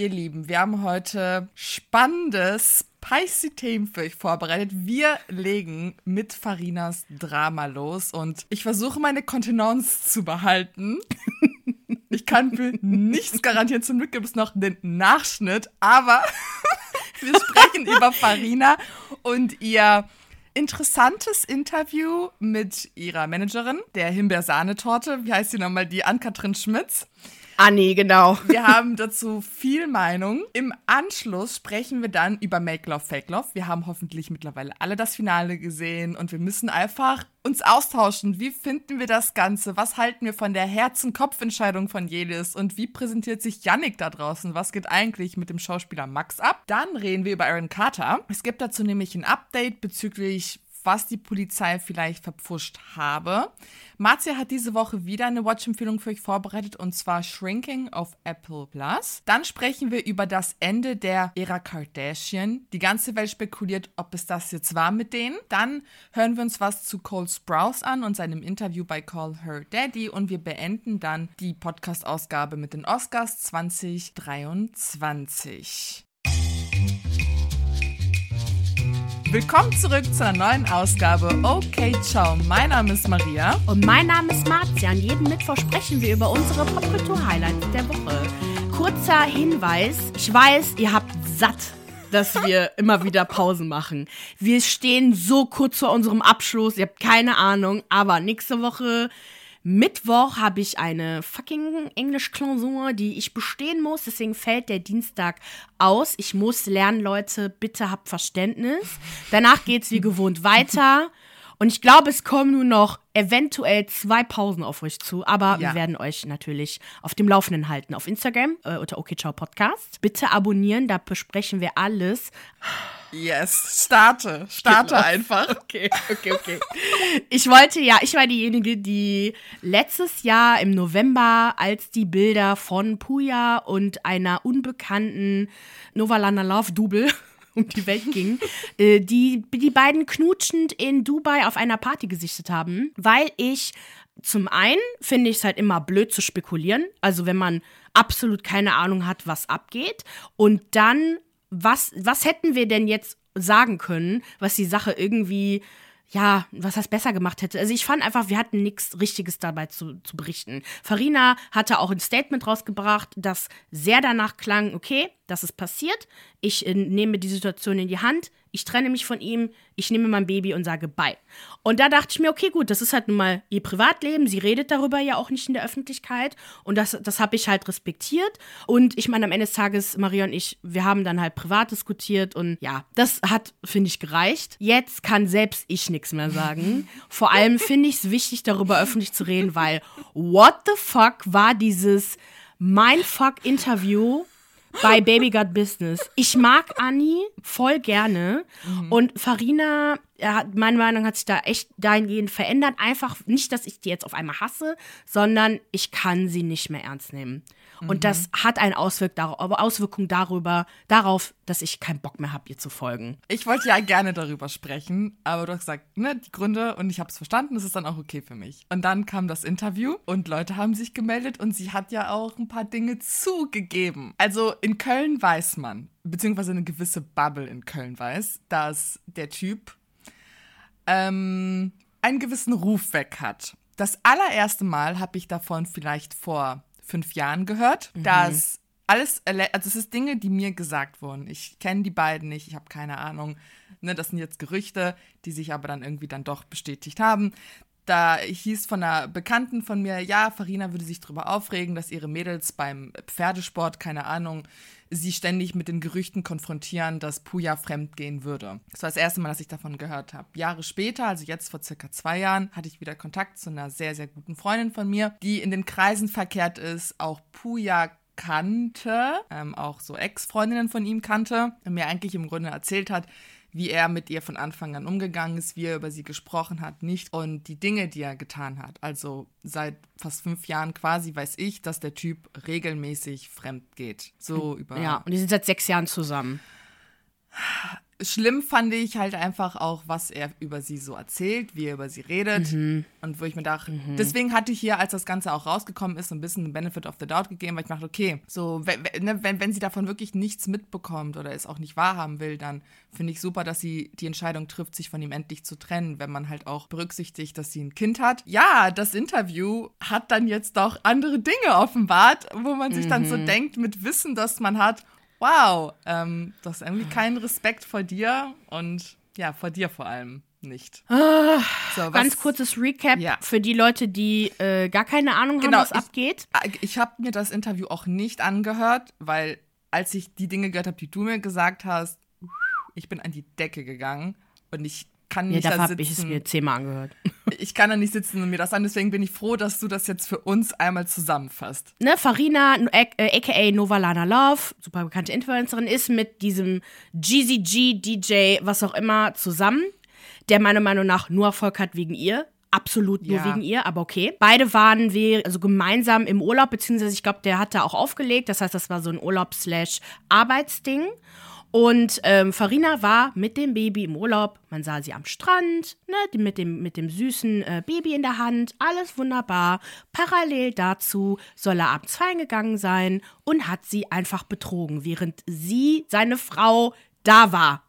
Ihr Lieben, wir haben heute spannendes, spicy Themen für euch vorbereitet. Wir legen mit Farinas Drama los und ich versuche meine Kontenance zu behalten. Ich kann für nichts garantieren. Zum Glück gibt es noch den Nachschnitt, aber wir sprechen über Farina und ihr interessantes Interview mit ihrer Managerin, der Himbeersahnetorte. Wie heißt sie nochmal? Die Ann-Kathrin Schmitz. Anni, genau. Wir haben dazu viel Meinung. Im Anschluss sprechen wir dann über Make Love, Fake Love. Wir haben hoffentlich mittlerweile alle das Finale gesehen und wir müssen einfach uns austauschen. Wie finden wir das Ganze? Was halten wir von der Herzen-Kopf-Entscheidung von Jelis? Und wie präsentiert sich Yannick da draußen? Was geht eigentlich mit dem Schauspieler Max ab? Dann reden wir über Aaron Carter. Es gibt dazu nämlich ein Update bezüglich was die Polizei vielleicht verpfuscht habe. Marzia hat diese Woche wieder eine Watch-Empfehlung für euch vorbereitet und zwar Shrinking auf Apple Plus. Dann sprechen wir über das Ende der Ära Kardashian. Die ganze Welt spekuliert, ob es das jetzt war mit denen. Dann hören wir uns was zu Cole Sprouse an und seinem Interview bei Call Her Daddy und wir beenden dann die Podcast-Ausgabe mit den Oscars 2023. Willkommen zurück zu einer neuen Ausgabe Okay Ciao. Mein Name ist Maria. Und mein Name ist Marzia und jeden Mittwoch sprechen wir über unsere Popkultur-Highlights der Woche. Kurzer Hinweis, ich weiß, ihr habt satt dass wir immer wieder Pausen machen. Wir stehen so kurz vor unserem Abschluss, ihr habt keine Ahnung, aber nächste Woche Mittwoch habe ich eine fucking Englisch-Klausur, die ich bestehen muss. Deswegen fällt der Dienstag aus. Ich muss lernen, Leute. Bitte habt Verständnis. Danach geht es wie gewohnt weiter. Und ich glaube, es kommen nur noch eventuell zwei Pausen auf euch zu. Aber ja. wir werden euch natürlich auf dem Laufenden halten. Auf Instagram äh, unter OKCiao Podcast. Bitte abonnieren, da besprechen wir alles. Yes, starte. Starte genau. einfach. Okay, okay, okay. ich wollte ja, ich war diejenige, die letztes Jahr im November, als die Bilder von Puya und einer unbekannten Novalana Love Double um die Welt ging, äh, die die beiden knutschend in Dubai auf einer Party gesichtet haben, weil ich zum einen finde ich es halt immer blöd zu spekulieren, also wenn man absolut keine Ahnung hat, was abgeht und dann was, was hätten wir denn jetzt sagen können, was die Sache irgendwie, ja, was das besser gemacht hätte? Also ich fand einfach, wir hatten nichts Richtiges dabei zu, zu berichten. Farina hatte auch ein Statement rausgebracht, das sehr danach klang, okay, das ist passiert, ich äh, nehme die Situation in die Hand, ich trenne mich von ihm, ich nehme mein Baby und sage bye. Und da dachte ich mir, okay, gut, das ist halt nun mal ihr Privatleben. Sie redet darüber ja auch nicht in der Öffentlichkeit. Und das, das habe ich halt respektiert. Und ich meine, am Ende des Tages, Maria und ich, wir haben dann halt privat diskutiert. Und ja, das hat, finde ich, gereicht. Jetzt kann selbst ich nichts mehr sagen. Vor allem finde ich es wichtig, darüber öffentlich zu reden, weil what the fuck war dieses Mindfuck-Interview bei Baby Got Business. Ich mag Anni voll gerne mhm. und Farina, hat, meine Meinung hat sich da echt dahingehend verändert. Einfach nicht, dass ich die jetzt auf einmal hasse, sondern ich kann sie nicht mehr ernst nehmen. Und mhm. das hat eine Auswirk Auswirkung darüber, darauf, dass ich keinen Bock mehr habe, ihr zu folgen. Ich wollte ja gerne darüber sprechen, aber du hast gesagt, ne, die Gründe und ich habe es verstanden, das ist dann auch okay für mich. Und dann kam das Interview und Leute haben sich gemeldet und sie hat ja auch ein paar Dinge zugegeben. Also in Köln weiß man, beziehungsweise eine gewisse Bubble in Köln weiß, dass der Typ ähm, einen gewissen Ruf weg hat. Das allererste Mal habe ich davon vielleicht vor fünf Jahren gehört, mhm. dass alles, also es ist Dinge, die mir gesagt wurden. Ich kenne die beiden nicht, ich habe keine Ahnung. Ne, das sind jetzt Gerüchte, die sich aber dann irgendwie dann doch bestätigt haben. Da hieß von einer Bekannten von mir, ja, Farina würde sich darüber aufregen, dass ihre Mädels beim Pferdesport, keine Ahnung, sie ständig mit den Gerüchten konfrontieren, dass Puja fremd gehen würde. Das war das erste Mal, dass ich davon gehört habe. Jahre später, also jetzt vor circa zwei Jahren, hatte ich wieder Kontakt zu einer sehr, sehr guten Freundin von mir, die in den Kreisen verkehrt ist, auch Puja kannte, ähm, auch so Ex-Freundinnen von ihm kannte, mir eigentlich im Grunde erzählt hat, wie er mit ihr von Anfang an umgegangen ist, wie er über sie gesprochen hat, nicht und die Dinge, die er getan hat. Also seit fast fünf Jahren quasi weiß ich, dass der Typ regelmäßig fremd geht. So über. Ja, und die sind seit sechs Jahren zusammen. Schlimm fand ich halt einfach auch, was er über sie so erzählt, wie er über sie redet. Mhm. Und wo ich mir dachte, deswegen hatte ich hier, als das Ganze auch rausgekommen ist, so ein bisschen Benefit of the Doubt gegeben, weil ich dachte, okay, so, wenn, wenn, ne, wenn, wenn sie davon wirklich nichts mitbekommt oder es auch nicht wahrhaben will, dann finde ich super, dass sie die Entscheidung trifft, sich von ihm endlich zu trennen, wenn man halt auch berücksichtigt, dass sie ein Kind hat. Ja, das Interview hat dann jetzt doch andere Dinge offenbart, wo man sich dann so denkt, mit Wissen, das man hat, wow, ähm, du hast irgendwie keinen Respekt vor dir und ja, vor dir vor allem nicht. So, was- Ah, Ganz kurzes Recap Ja. für die Leute, die äh, gar keine Ahnung Genau, haben, was ich- abgeht. Ich habe mir das Interview auch nicht angehört, weil als ich die Dinge gehört habe, die du mir gesagt hast, ich bin an die Decke gegangen und ich kann Ja, nicht da habe ich es sitzen. mir zehnmal angehört. ich kann da nicht sitzen und mir das an. Deswegen bin ich froh, dass du das jetzt für uns einmal zusammenfasst. ne, Farina, äh, aka Novalana Love, super bekannte Influencerin, ist mit diesem GZG, DJ, was auch immer, zusammen, der meiner Meinung nach nur Erfolg hat wegen ihr. Absolut nur Ja. wegen ihr, aber okay. Beide waren wir also gemeinsam im Urlaub, beziehungsweise ich glaube, der hat da auch aufgelegt. Das heißt, das war so ein Urlaub-Arbeitsding. Und ähm, Farina war mit dem Baby im Urlaub. Man sah sie am Strand, ne, mit, dem, mit dem süßen äh, Baby in der Hand. Alles wunderbar. Parallel dazu soll er abends feiern gegangen sein und hat sie einfach betrogen, während sie, seine Frau, da war.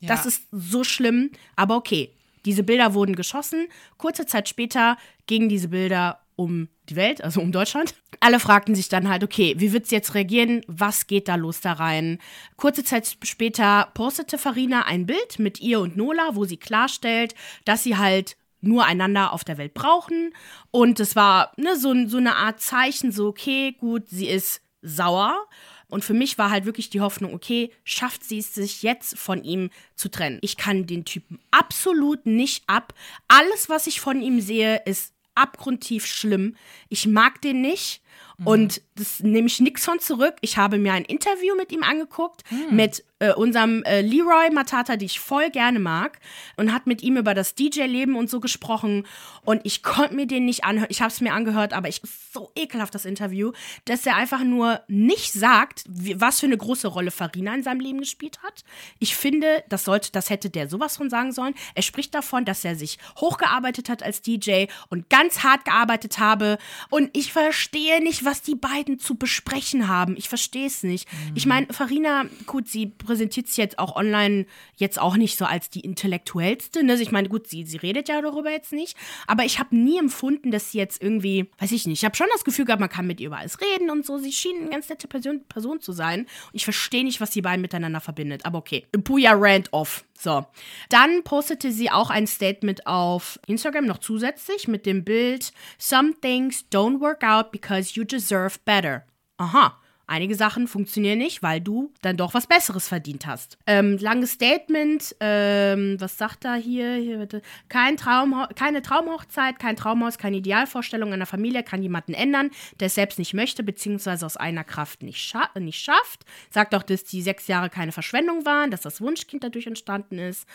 Ja. Das ist so schlimm, aber okay. Diese Bilder wurden geschossen. Kurze Zeit später gingen diese Bilder um die Welt, also um Deutschland. Alle fragten sich dann halt, okay, wie wird sie jetzt reagieren? Was geht da los da rein? Kurze Zeit später postete Farina ein Bild mit ihr und Nola, wo sie klarstellt, dass sie halt nur einander auf der Welt brauchen. Und es war ne, so, so eine Art Zeichen, so, okay, gut, sie ist sauer. Und für mich war halt wirklich die Hoffnung, okay, schafft sie es sich jetzt von ihm zu trennen. Ich kann den Typen absolut nicht ab. Alles, was ich von ihm sehe, ist abgrundtief schlimm. Ich mag den nicht. Und das nehme ich nichts von zurück. Ich habe mir ein Interview mit ihm angeguckt, mit äh, unserem äh, Leroy Matata, die ich voll gerne mag, und hat mit ihm über das DJ-Leben und so gesprochen. Und ich konnte mir den nicht anhören. Ich habe es mir angehört, aber ich so ekelhaft das Interview, dass er einfach nur nicht sagt, wie, was für eine große Rolle Farina in seinem Leben gespielt hat. Ich finde, das sollte, das hätte der sowas von sagen sollen. Er spricht davon, dass er sich hochgearbeitet hat als DJ und ganz hart gearbeitet habe. Und ich verstehe nicht, was die beiden zu besprechen haben. Ich verstehe es nicht. Ich meine, Farina, gut, sie präsentiert sich jetzt auch online jetzt auch nicht so als die intellektuellste. Ne? Ich meine, gut, sie, sie redet ja darüber jetzt nicht. Aber ich habe nie empfunden, dass sie jetzt irgendwie, weiß ich nicht, ich habe schon das Gefühl gehabt, man kann mit ihr über alles reden und so. Sie schien eine ganz nette Person, Person zu sein. Und ich verstehe nicht, was die beiden miteinander verbindet. Aber okay. Puya rant off. So. Dann postete sie auch ein Statement auf Instagram noch zusätzlich mit dem Bild Some things don't work out because you deserve better. Aha. Einige Sachen funktionieren nicht, weil du dann doch was Besseres verdient hast. Ähm, langes Statement. Ähm, was sagt er hier? hier bitte. Kein Traum, keine Traumhochzeit, kein Traumhaus, keine Idealvorstellung einer Familie kann jemanden ändern, der es selbst nicht möchte, beziehungsweise aus einer Kraft nicht, scha nicht schafft. Sagt auch, dass die sechs Jahre keine Verschwendung waren, dass das Wunschkind dadurch entstanden ist.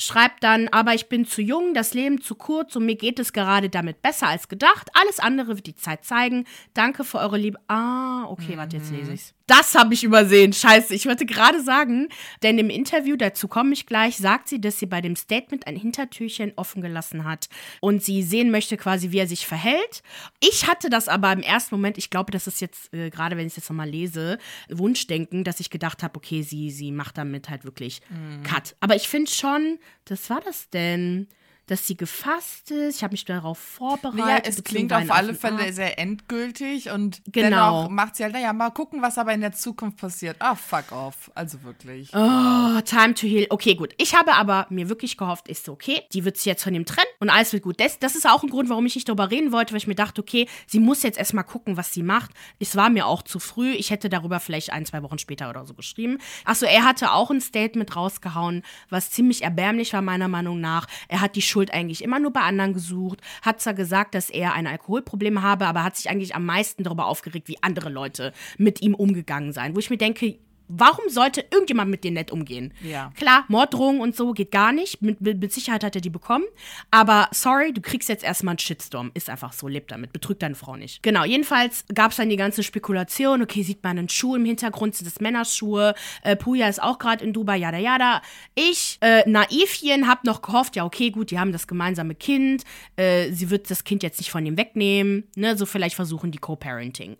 Schreibt dann, aber ich bin zu jung, das Leben zu kurz und mir geht es gerade damit besser als gedacht. Alles andere wird die Zeit zeigen. Danke für eure Liebe. Ah, okay, warte, jetzt lese ich's. Das habe ich übersehen. Scheiße, ich wollte gerade sagen, denn im Interview, dazu komme ich gleich, sagt sie, dass sie bei dem Statement ein Hintertürchen offen gelassen hat und sie sehen möchte quasi, wie er sich verhält. Ich hatte das aber im ersten Moment, ich glaube, das ist jetzt, äh, gerade wenn ich es jetzt nochmal lese, Wunschdenken, dass ich gedacht habe, okay, sie, sie macht damit halt wirklich Cut. Aber ich finde schon, das war das denn? Dass sie gefasst ist. Ich habe mich darauf vorbereitet. Ja, es klingt auf alle Fälle Arzt. sehr endgültig und Genau. dennoch macht sie halt, naja, mal gucken, was aber in der Zukunft passiert. Ah, fuck off. Also wirklich. Oh, time to heal. Okay, gut. Ich habe aber mir wirklich gehofft, ist okay, die wird sich jetzt von ihm trennen und alles wird gut. Das, das ist auch ein Grund, warum ich nicht darüber reden wollte, weil ich mir dachte, okay, sie muss jetzt erstmal gucken, was sie macht. Es war mir auch zu früh. Ich hätte darüber vielleicht ein, zwei Wochen später oder so geschrieben. Achso, er hatte auch ein Statement rausgehauen, was ziemlich erbärmlich war, meiner Meinung nach. Er hat die Schuld eigentlich immer nur bei anderen gesucht, hat zwar gesagt, dass er ein Alkoholproblem habe, aber hat sich eigentlich am meisten darüber aufgeregt, wie andere Leute mit ihm umgegangen seien. Wo ich mir denke, Warum sollte irgendjemand mit dir nett umgehen? Ja. Klar, Morddrohungen und so geht gar nicht. Mit, mit, mit Sicherheit hat er die bekommen. Aber sorry, du kriegst jetzt erstmal einen Shitstorm. Ist einfach so, lebt damit. Betrügt deine Frau nicht. Genau, jedenfalls gab es dann die ganze Spekulation. Okay, sieht man einen Schuh im Hintergrund, sind das Männerschuhe. Äh, Puja ist auch gerade in Dubai, jada jada. Ich, äh, Naivchen, hab noch gehofft, ja, okay, gut, die haben das gemeinsame Kind. Äh, sie wird das Kind jetzt nicht von ihm wegnehmen. Ne, so vielleicht versuchen die Co-Parenting.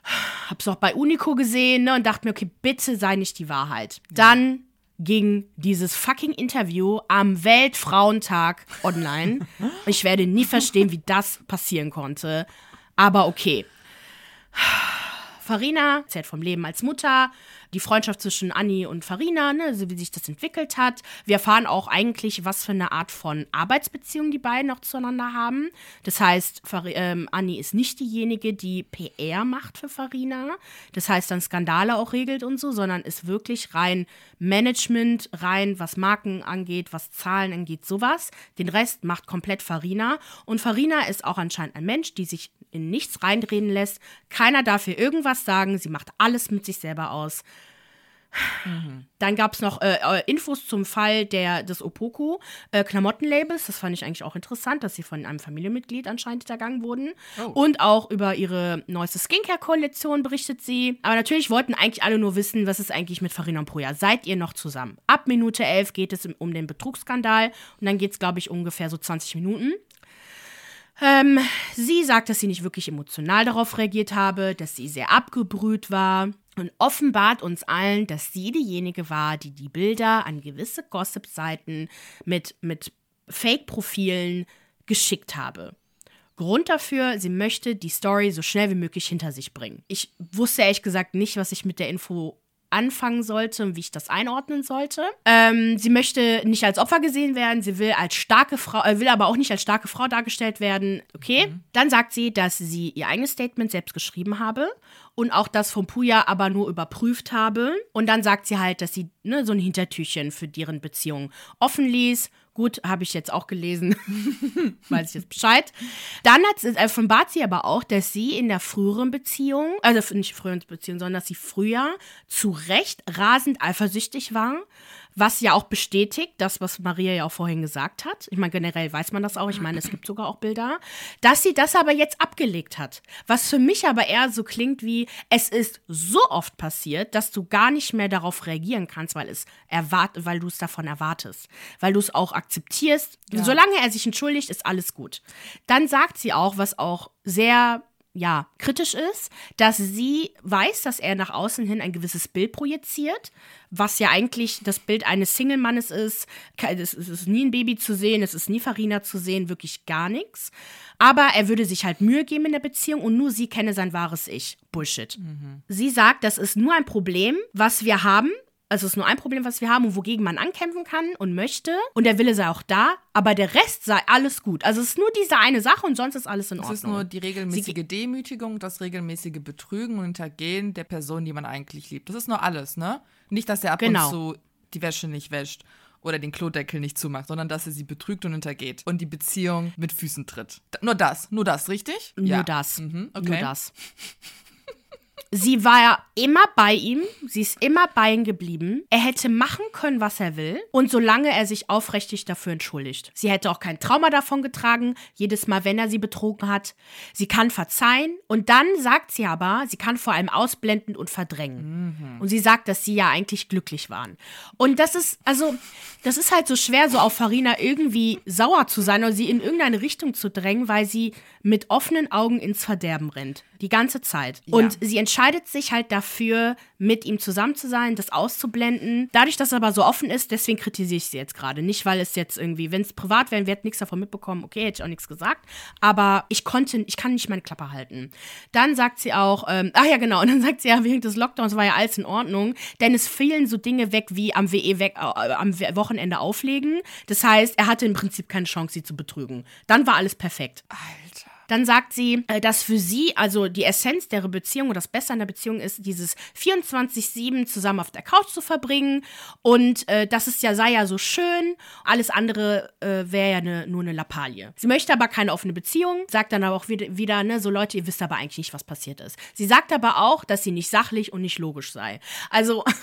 Hab's auch bei Unico gesehen ne, und dachte mir, okay, bitte sei nicht die Wahrheit. Dann ging dieses fucking Interview am Weltfrauentag online. Ich werde nie verstehen, wie das passieren konnte. Aber okay. Farina erzählt vom Leben als Mutter, die Freundschaft zwischen Anni und Farina, ne, also wie sich das entwickelt hat. Wir erfahren auch eigentlich, was für eine Art von Arbeitsbeziehung die beiden noch zueinander haben. Das heißt, Fari ähm, Anni ist nicht diejenige, die PR macht für Farina. Das heißt, dann Skandale auch regelt und so, sondern ist wirklich rein Management, rein was Marken angeht, was Zahlen angeht, sowas. Den Rest macht komplett Farina. Und Farina ist auch anscheinend ein Mensch, die sich in nichts reinreden lässt. Keiner darf ihr irgendwas sagen. Sie macht alles mit sich selber aus. Dann gab es noch äh, äh, Infos zum Fall der, des Opoko äh, Klamottenlabels. Das fand ich eigentlich auch interessant, dass sie von einem Familienmitglied anscheinend hintergangen wurden. Oh. Und auch über ihre neueste Skincare-Kollektion berichtet sie. Aber natürlich wollten eigentlich alle nur wissen, was ist eigentlich mit Farina und Proja. Seid ihr noch zusammen? Ab Minute 11 geht es um den Betrugsskandal. Und dann geht es, glaube ich, ungefähr so 20 Minuten. Ähm, sie sagt, dass sie nicht wirklich emotional darauf reagiert habe, dass sie sehr abgebrüht war und offenbart uns allen, dass sie diejenige war, die die Bilder an gewisse Gossip-Seiten mit, mit Fake-Profilen geschickt habe. Grund dafür, sie möchte die Story so schnell wie möglich hinter sich bringen. Ich wusste ehrlich gesagt nicht, was ich mit der Info anfangen sollte und wie ich das einordnen sollte. Ähm, sie möchte nicht als Opfer gesehen werden, sie will als starke Frau, äh, will aber auch nicht als starke Frau dargestellt werden. Okay. Dann sagt sie, dass sie ihr eigenes Statement selbst geschrieben habe und auch das von Puya aber nur überprüft habe. Und dann sagt sie halt, dass sie ne, so ein Hintertürchen für deren Beziehung offen ließ. Gut, habe ich jetzt auch gelesen, weiß ich jetzt Bescheid. Dann hat, äh, offenbart sie aber auch, dass sie in der früheren Beziehung, also nicht früheren Beziehung, sondern dass sie früher zu Recht rasend eifersüchtig war, was ja auch bestätigt, das, was Maria ja auch vorhin gesagt hat. Ich meine, generell weiß man das auch. Ich meine, es gibt sogar auch Bilder, dass sie das aber jetzt abgelegt hat. Was für mich aber eher so klingt wie, es ist so oft passiert, dass du gar nicht mehr darauf reagieren kannst, weil es erwart weil du es davon erwartest, weil du es auch akzeptierst. Ja. Solange er sich entschuldigt, ist alles gut. Dann sagt sie auch, was auch sehr ja, kritisch ist, dass sie weiß, dass er nach außen hin ein gewisses Bild projiziert, was ja eigentlich das Bild eines Single-Mannes ist. Es es ist nie ein Baby zu sehen, es ist nie Farina zu sehen, wirklich gar nichts. Aber er würde sich halt Mühe geben in der Beziehung und nur sie kenne sein wahres Ich. Bullshit. Sie sagt, das ist nur ein Problem, was wir haben. Also es ist nur ein Problem, was wir haben und wogegen man ankämpfen kann und möchte. Und der Wille sei auch da, aber der Rest sei alles gut. Also es ist nur diese eine Sache und sonst ist alles in Es Ordnung. ist nur die regelmäßige Demütigung, das regelmäßige Betrügen und Hintergehen der Person, die man eigentlich liebt. Das ist nur alles, ne? Nicht, dass er ab Genau. und zu die Wäsche nicht wäscht oder den Klodeckel nicht zumacht, sondern dass er sie betrügt und hintergeht und die Beziehung mit Füßen tritt. Nur das, nur das, richtig? Nur das. Mhm, okay. Nur das. Sie war ja immer bei ihm, sie ist immer bei ihm geblieben. Er hätte machen können, was er will. Und solange er sich aufrichtig dafür entschuldigt. Sie hätte auch kein Trauma davon getragen, jedes Mal, wenn er sie betrogen hat. Sie kann verzeihen. Und dann sagt sie aber, sie kann vor allem ausblenden und verdrängen. Und sie sagt, dass sie ja eigentlich glücklich waren. Und das ist, also, das ist halt so schwer, so auf Farina irgendwie sauer zu sein oder sie in irgendeine Richtung zu drängen, weil sie mit offenen Augen ins Verderben rennt. Die ganze Zeit. Und sie entscheidet sich halt dafür, mit ihm zusammen zu sein, das auszublenden. Dadurch, dass er aber so offen ist, deswegen kritisiere ich sie jetzt gerade. Nicht, weil es jetzt irgendwie, wenn es privat wäre, wir hätten nichts davon mitbekommen, okay, hätte ich auch nichts gesagt. Aber ich konnte, ich kann nicht meine Klappe halten. Dann sagt sie auch, ähm, ach ja, genau, und dann sagt sie ja, während des Lockdowns war ja alles in Ordnung, denn es fielen so Dinge weg wie am WE weg, äh, am Wochenende auflegen. Das heißt, er hatte im Prinzip keine Chance, sie zu betrügen. Dann war alles perfekt. Alter. Dann sagt sie, äh, dass für sie, also die Essenz der Beziehung oder das Beste an der Beziehung ist, dieses 24-7 zusammen auf der Couch zu verbringen. Und äh, das ist ja, sei ja so schön. Alles andere äh, wäre ja ne, nur eine Lappalie. Sie möchte aber keine offene Beziehung, sagt dann aber auch wieder, wieder, ne, so Leute, ihr wisst aber eigentlich nicht, was passiert ist. Sie sagt aber auch, dass sie nicht sachlich und nicht logisch sei. Also.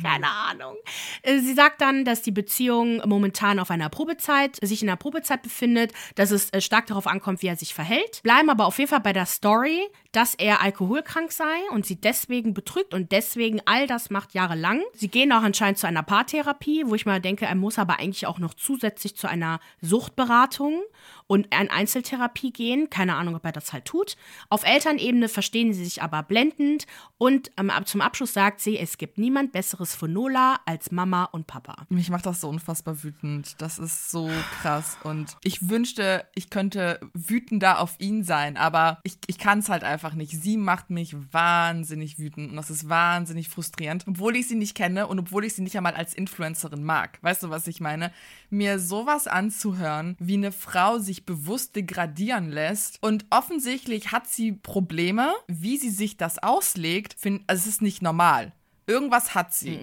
Keine Ahnung. Äh, Sie sagt dann, dass die Beziehung momentan auf einer Probezeit, sich in einer Probezeit befindet, dass es äh, stark darauf ankommt, wie er sich verhält. Bleiben aber auf jeden Fall bei der Story, dass er alkoholkrank sei und sie deswegen betrügt und deswegen all das macht jahrelang. Sie gehen auch anscheinend zu einer Paartherapie, wo ich mal denke, er muss aber eigentlich auch noch zusätzlich zu einer Suchtberatung und eine Einzeltherapie gehen. Keine Ahnung, ob er das halt tut. Auf Elternebene verstehen sie sich aber blendend und ähm, zum Abschluss sagt sie, es gibt niemand Besseres für Nola als Mama und Papa. Mich macht das so unfassbar wütend. Das ist so krass. Und ich wünschte, ich könnte wütender auf ihn sein, aber ich, ich kann es halt einfach nicht. Sie macht mich wahnsinnig wütend und das ist wahnsinnig frustrierend, obwohl ich sie nicht kenne und obwohl ich sie nicht einmal als Influencerin mag. Weißt du, was ich meine? Mir sowas anzuhören, wie eine Frau sich bewusst degradieren lässt und offensichtlich hat sie Probleme, wie sie sich das auslegt. Find, also es ist nicht normal. Irgendwas hat sie.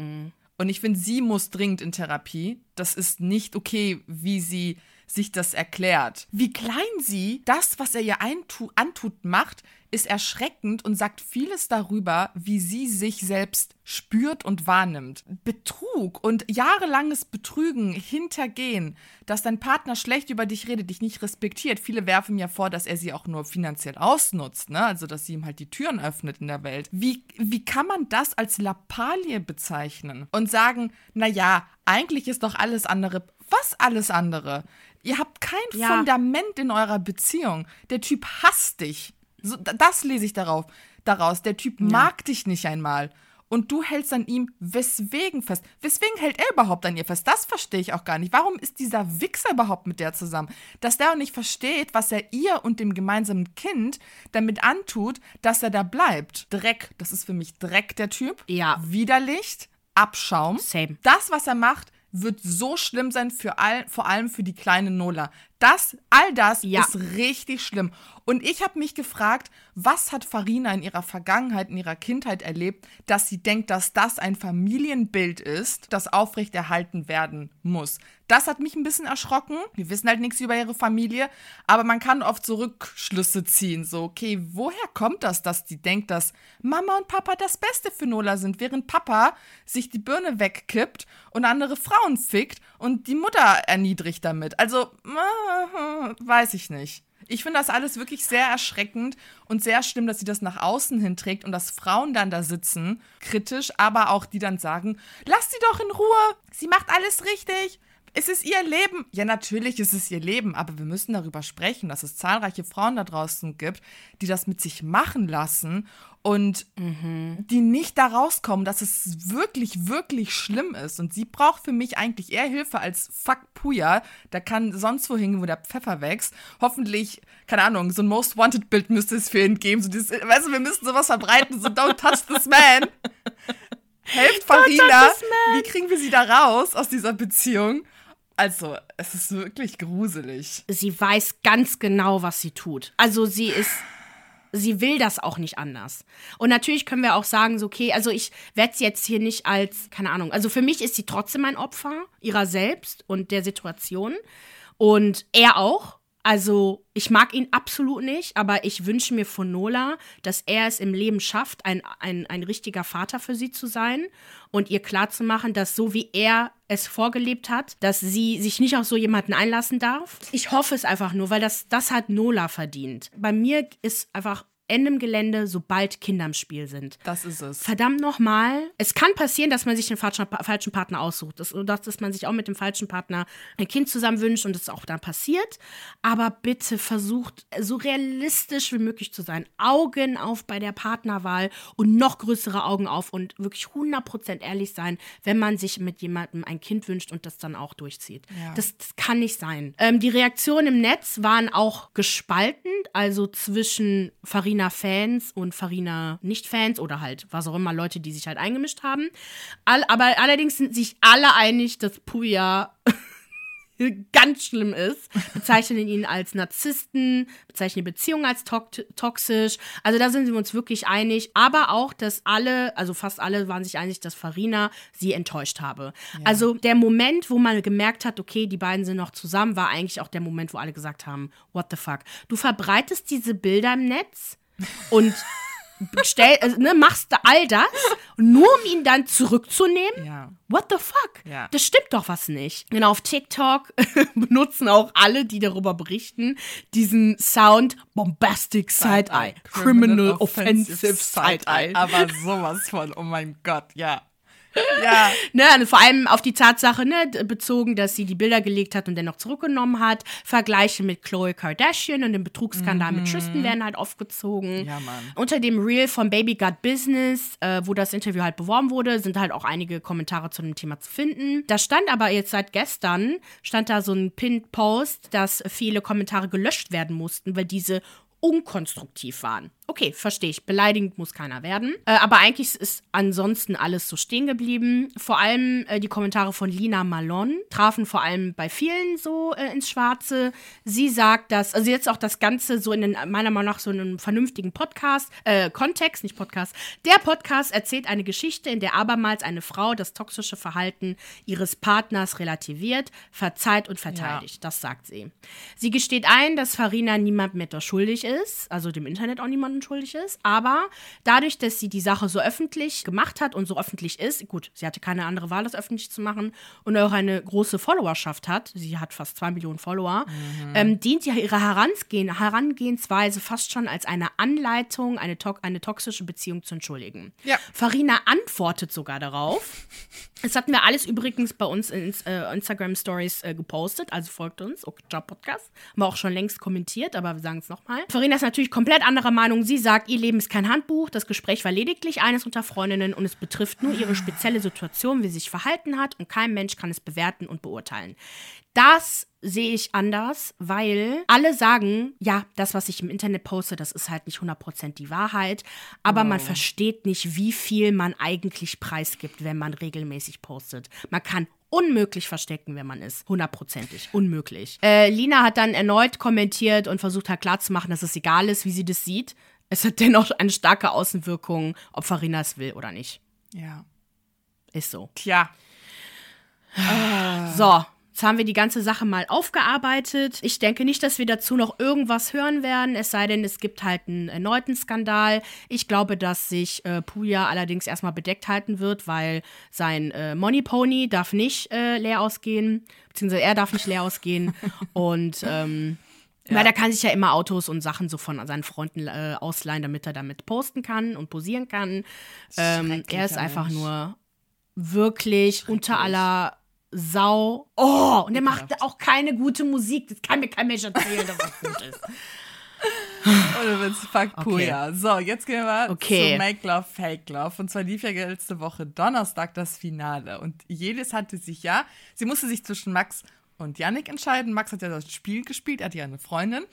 Und ich finde, sie muss dringend in Therapie. Das ist nicht okay, wie sie sich das erklärt. Wie klein sie das, was er ihr antut, macht, ist erschreckend und sagt vieles darüber, wie sie sich selbst spürt und wahrnimmt. Betrug und jahrelanges Betrügen, Hintergehen, dass dein Partner schlecht über dich redet, dich nicht respektiert. Viele werfen mir vor, dass er sie auch nur finanziell ausnutzt, ne? Also, dass sie ihm halt die Türen öffnet in der Welt. Wie, wie kann man das als Lappalie bezeichnen und sagen, na ja, eigentlich ist doch alles andere. Was alles andere? Ihr habt kein Ja. Fundament in eurer Beziehung. Der Typ hasst dich. So, das lese ich darauf, daraus. Der Typ mag dich nicht einmal. Und du hältst an ihm weswegen fest? Weswegen hält er überhaupt an ihr fest? Das verstehe ich auch gar nicht. Warum ist dieser Wichser überhaupt mit der zusammen? Dass der auch nicht versteht, was er ihr und dem gemeinsamen Kind damit antut, dass er da bleibt. Dreck, das ist für mich Dreck, der Typ. Ja. Widerlicht, Abschaum. Same. Das, was er macht, wird so schlimm sein für all, vor allem für die kleine Nola. Das, all das Ja. ist richtig schlimm. Und ich habe mich gefragt, was hat Farina in ihrer Vergangenheit, in ihrer Kindheit erlebt, dass sie denkt, dass das ein Familienbild ist, das aufrechterhalten werden muss. Das hat mich ein bisschen erschrocken. Wir wissen halt nichts über ihre Familie, aber man kann oft so Rückschlüsse ziehen. So, okay, woher kommt das, dass die denkt, dass Mama und Papa das Beste für Nola sind, während Papa sich die Birne wegkippt und andere Frauen fickt und die Mutter erniedrigt damit? Also, äh, weiß ich nicht. Ich finde das alles wirklich sehr erschreckend und sehr schlimm, dass sie das nach außen hin trägt und dass Frauen dann da sitzen, kritisch, aber auch die dann sagen, lass sie doch in Ruhe, sie macht alles richtig. Es ist ihr Leben. Ja, natürlich ist es ihr Leben, aber wir müssen darüber sprechen, dass es zahlreiche Frauen da draußen gibt, die das mit sich machen lassen und die nicht da rauskommen, dass es wirklich, wirklich schlimm ist. Und sie braucht für mich eigentlich eher Hilfe als Fuck Puya. Da kann sonst wo hingehen, wo der Pfeffer wächst. Hoffentlich, keine Ahnung, so ein Most Wanted Bild müsste es für ihn geben. So dieses, weißt du, wir müssen sowas verbreiten, so don't touch this man. Helft Farina. Wie kriegen wir sie da raus aus dieser Beziehung? Also, es ist wirklich gruselig. Sie weiß ganz genau, was sie tut. Also sie ist, sie will das auch nicht anders. Und natürlich können wir auch sagen, so, okay, also ich werde sie jetzt hier nicht als, keine Ahnung, also für mich ist sie trotzdem ein Opfer ihrer selbst und der Situation. Und er auch. Also, ich mag ihn absolut nicht, aber ich wünsche mir von Nola, dass er es im Leben schafft, ein, ein, ein richtiger Vater für sie zu sein und ihr klarzumachen, dass so wie er es vorgelebt hat, dass sie sich nicht auf so jemanden einlassen darf. Ich hoffe es einfach nur, weil das, das hat Nola verdient. Bei mir ist einfach Ende im Gelände, sobald Kinder im Spiel sind. Das ist es. Verdammt nochmal. Es kann passieren, dass man sich den falschen, falschen Partner aussucht. Das, dass, dass man sich auch mit dem falschen Partner ein Kind zusammen wünscht und es auch dann passiert. Aber bitte versucht, so realistisch wie möglich zu sein. Augen auf bei der Partnerwahl und noch größere Augen auf und wirklich 100% ehrlich sein, wenn man sich mit jemandem ein Kind wünscht und das dann auch durchzieht. Ja. Das, das kann nicht sein. Ähm, die Reaktionen im Netz waren auch gespalten, also zwischen Farina-Fans und Farina-Nicht-Fans oder halt was auch immer, Leute, die sich halt eingemischt haben. All, aber allerdings sind sich alle einig, dass Puya ganz schlimm ist, bezeichnen ihn als Narzissten, bezeichnen die Beziehung als toxisch. Also da sind wir uns wirklich einig. Aber auch, dass alle, also fast alle waren sich einig, dass Farina sie enttäuscht habe. Also der Moment, wo man gemerkt hat, okay, die beiden sind noch zusammen, war eigentlich auch der Moment, wo alle gesagt haben, what the fuck. Du verbreitest diese Bilder im Netz und stell, also, ne, machst du all das, nur um ihn dann zurückzunehmen? Ja. What the fuck? Ja. Das stimmt doch was nicht. Genau, auf TikTok benutzen auch alle, die darüber berichten, diesen Sound Bombastic Side-Eye. Criminal Offensive Side-Eye. Aber sowas von, oh mein Gott, ja. Ja. Ne, also vor allem auf die Tatsache ne, bezogen, dass sie die Bilder gelegt hat und dennoch zurückgenommen hat. Vergleiche mit Chloe Kardashian und dem Betrugsskandal mit Tristan werden halt aufgezogen. Mhm. Ja, Mann. Unter dem Reel von Baby Got Business, äh, wo das Interview halt beworben wurde, sind halt auch einige Kommentare zu dem Thema zu finden. Da stand aber jetzt seit gestern, stand da so ein Pinned Post, dass viele Kommentare gelöscht werden mussten, weil diese unkonstruktiv waren. Okay, verstehe ich. Beleidigend muss keiner werden. Äh, aber eigentlich ist ansonsten alles so stehen geblieben. Vor allem äh, die Kommentare von Lina Malon trafen vor allem bei vielen so äh, ins Schwarze. Sie sagt, dass, also jetzt auch das Ganze so in den, meiner Meinung nach so einem vernünftigen Podcast, äh, Kontext, nicht Podcast. Der Podcast erzählt eine Geschichte, in der abermals eine Frau das toxische Verhalten ihres Partners relativiert, verzeiht und verteidigt. Das sagt sie. Sie gesteht ein, dass Farina niemand mehr da schuldig ist, also dem Internet auch niemandem schuldig ist, aber dadurch, dass sie die Sache so öffentlich gemacht hat und so öffentlich ist, gut, sie hatte keine andere Wahl, das öffentlich zu machen und auch eine große Followerschaft hat, sie hat fast zwei Millionen Follower, ähm, dient ja ihre Herangehen, Herangehensweise fast schon als eine Anleitung, eine, to eine toxische Beziehung zu entschuldigen. Ja. Farina antwortet sogar darauf. Das hatten wir alles übrigens bei uns in äh, Instagram Stories äh, gepostet, also folgt uns, okay, Job Podcast. Haben wir auch schon längst kommentiert, aber wir sagen es nochmal. Farina ist natürlich komplett anderer Meinung. Sie sagt, ihr Leben ist kein Handbuch, das Gespräch war lediglich eines unter Freundinnen und es betrifft nur ihre spezielle Situation, wie sie sich verhalten hat und kein Mensch kann es bewerten und beurteilen. Das sehe ich anders, weil alle sagen, ja, das, was ich im Internet poste, das ist halt nicht 100% die Wahrheit, aber man versteht nicht, wie viel man eigentlich preisgibt, wenn man regelmäßig postet. Man kann unmöglich verstecken, wenn man ist. Hundertprozentig. Unmöglich. Äh, Lina hat dann erneut kommentiert und versucht halt klarzumachen, dass es egal ist, wie sie das sieht. Es hat dennoch eine starke Außenwirkung, ob Farina es will oder nicht. Ja. Ist so. Tja. So, jetzt haben wir die ganze Sache mal aufgearbeitet. Ich denke nicht, dass wir dazu noch irgendwas hören werden, es sei denn, es gibt halt einen erneuten Skandal. Ich glaube, dass sich äh, Puya allerdings erstmal bedeckt halten wird, weil sein äh, Money Pony darf nicht äh, leer ausgehen, beziehungsweise er darf nicht leer ausgehen. Und ähm, weil er kann sich ja immer Autos und Sachen so von seinen Freunden äh, ausleihen, damit er damit posten kann und posieren kann. Ähm, er ist einfach Mensch. nur wirklich unter aller Sau. Oh, und er macht auch keine gute Musik. Das kann mir kein Mensch erzählen, dass das gut ist. Oder wird's Fuck Puya. So, jetzt gehen wir Okay. zu Make Love, Fake Love. Und zwar lief ja letzte Woche Donnerstag das Finale. Und Jelis hatte sich ja, sie musste sich zwischen Max und Yannick entscheiden. Max hat ja das Spiel gespielt, er hatte ja eine Freundin.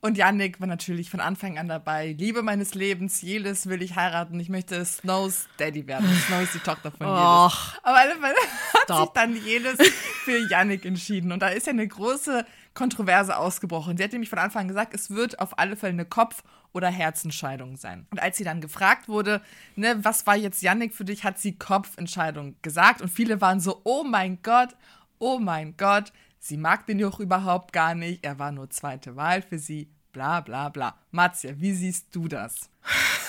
Und Yannick war natürlich von Anfang an dabei. Liebe meines Lebens, Jelis will ich heiraten. Ich möchte Snows Daddy werden. Snow ist die Tochter von Jelis. Och. Aber auf alle Fälle hat sich dann Jelis für Yannick entschieden. Und da ist ja eine große Kontroverse ausgebrochen. Sie hat nämlich von Anfang an gesagt, es wird auf alle Fälle eine Kopf- oder Herzentscheidung sein. Und als sie dann gefragt wurde, ne, was war jetzt Yannick für dich, hat sie Kopfentscheidung gesagt. Und viele waren so, oh mein Gott, oh mein Gott, sie mag den Joch überhaupt gar nicht, er war nur zweite Wahl für sie, bla bla bla. Marzia, wie siehst du das?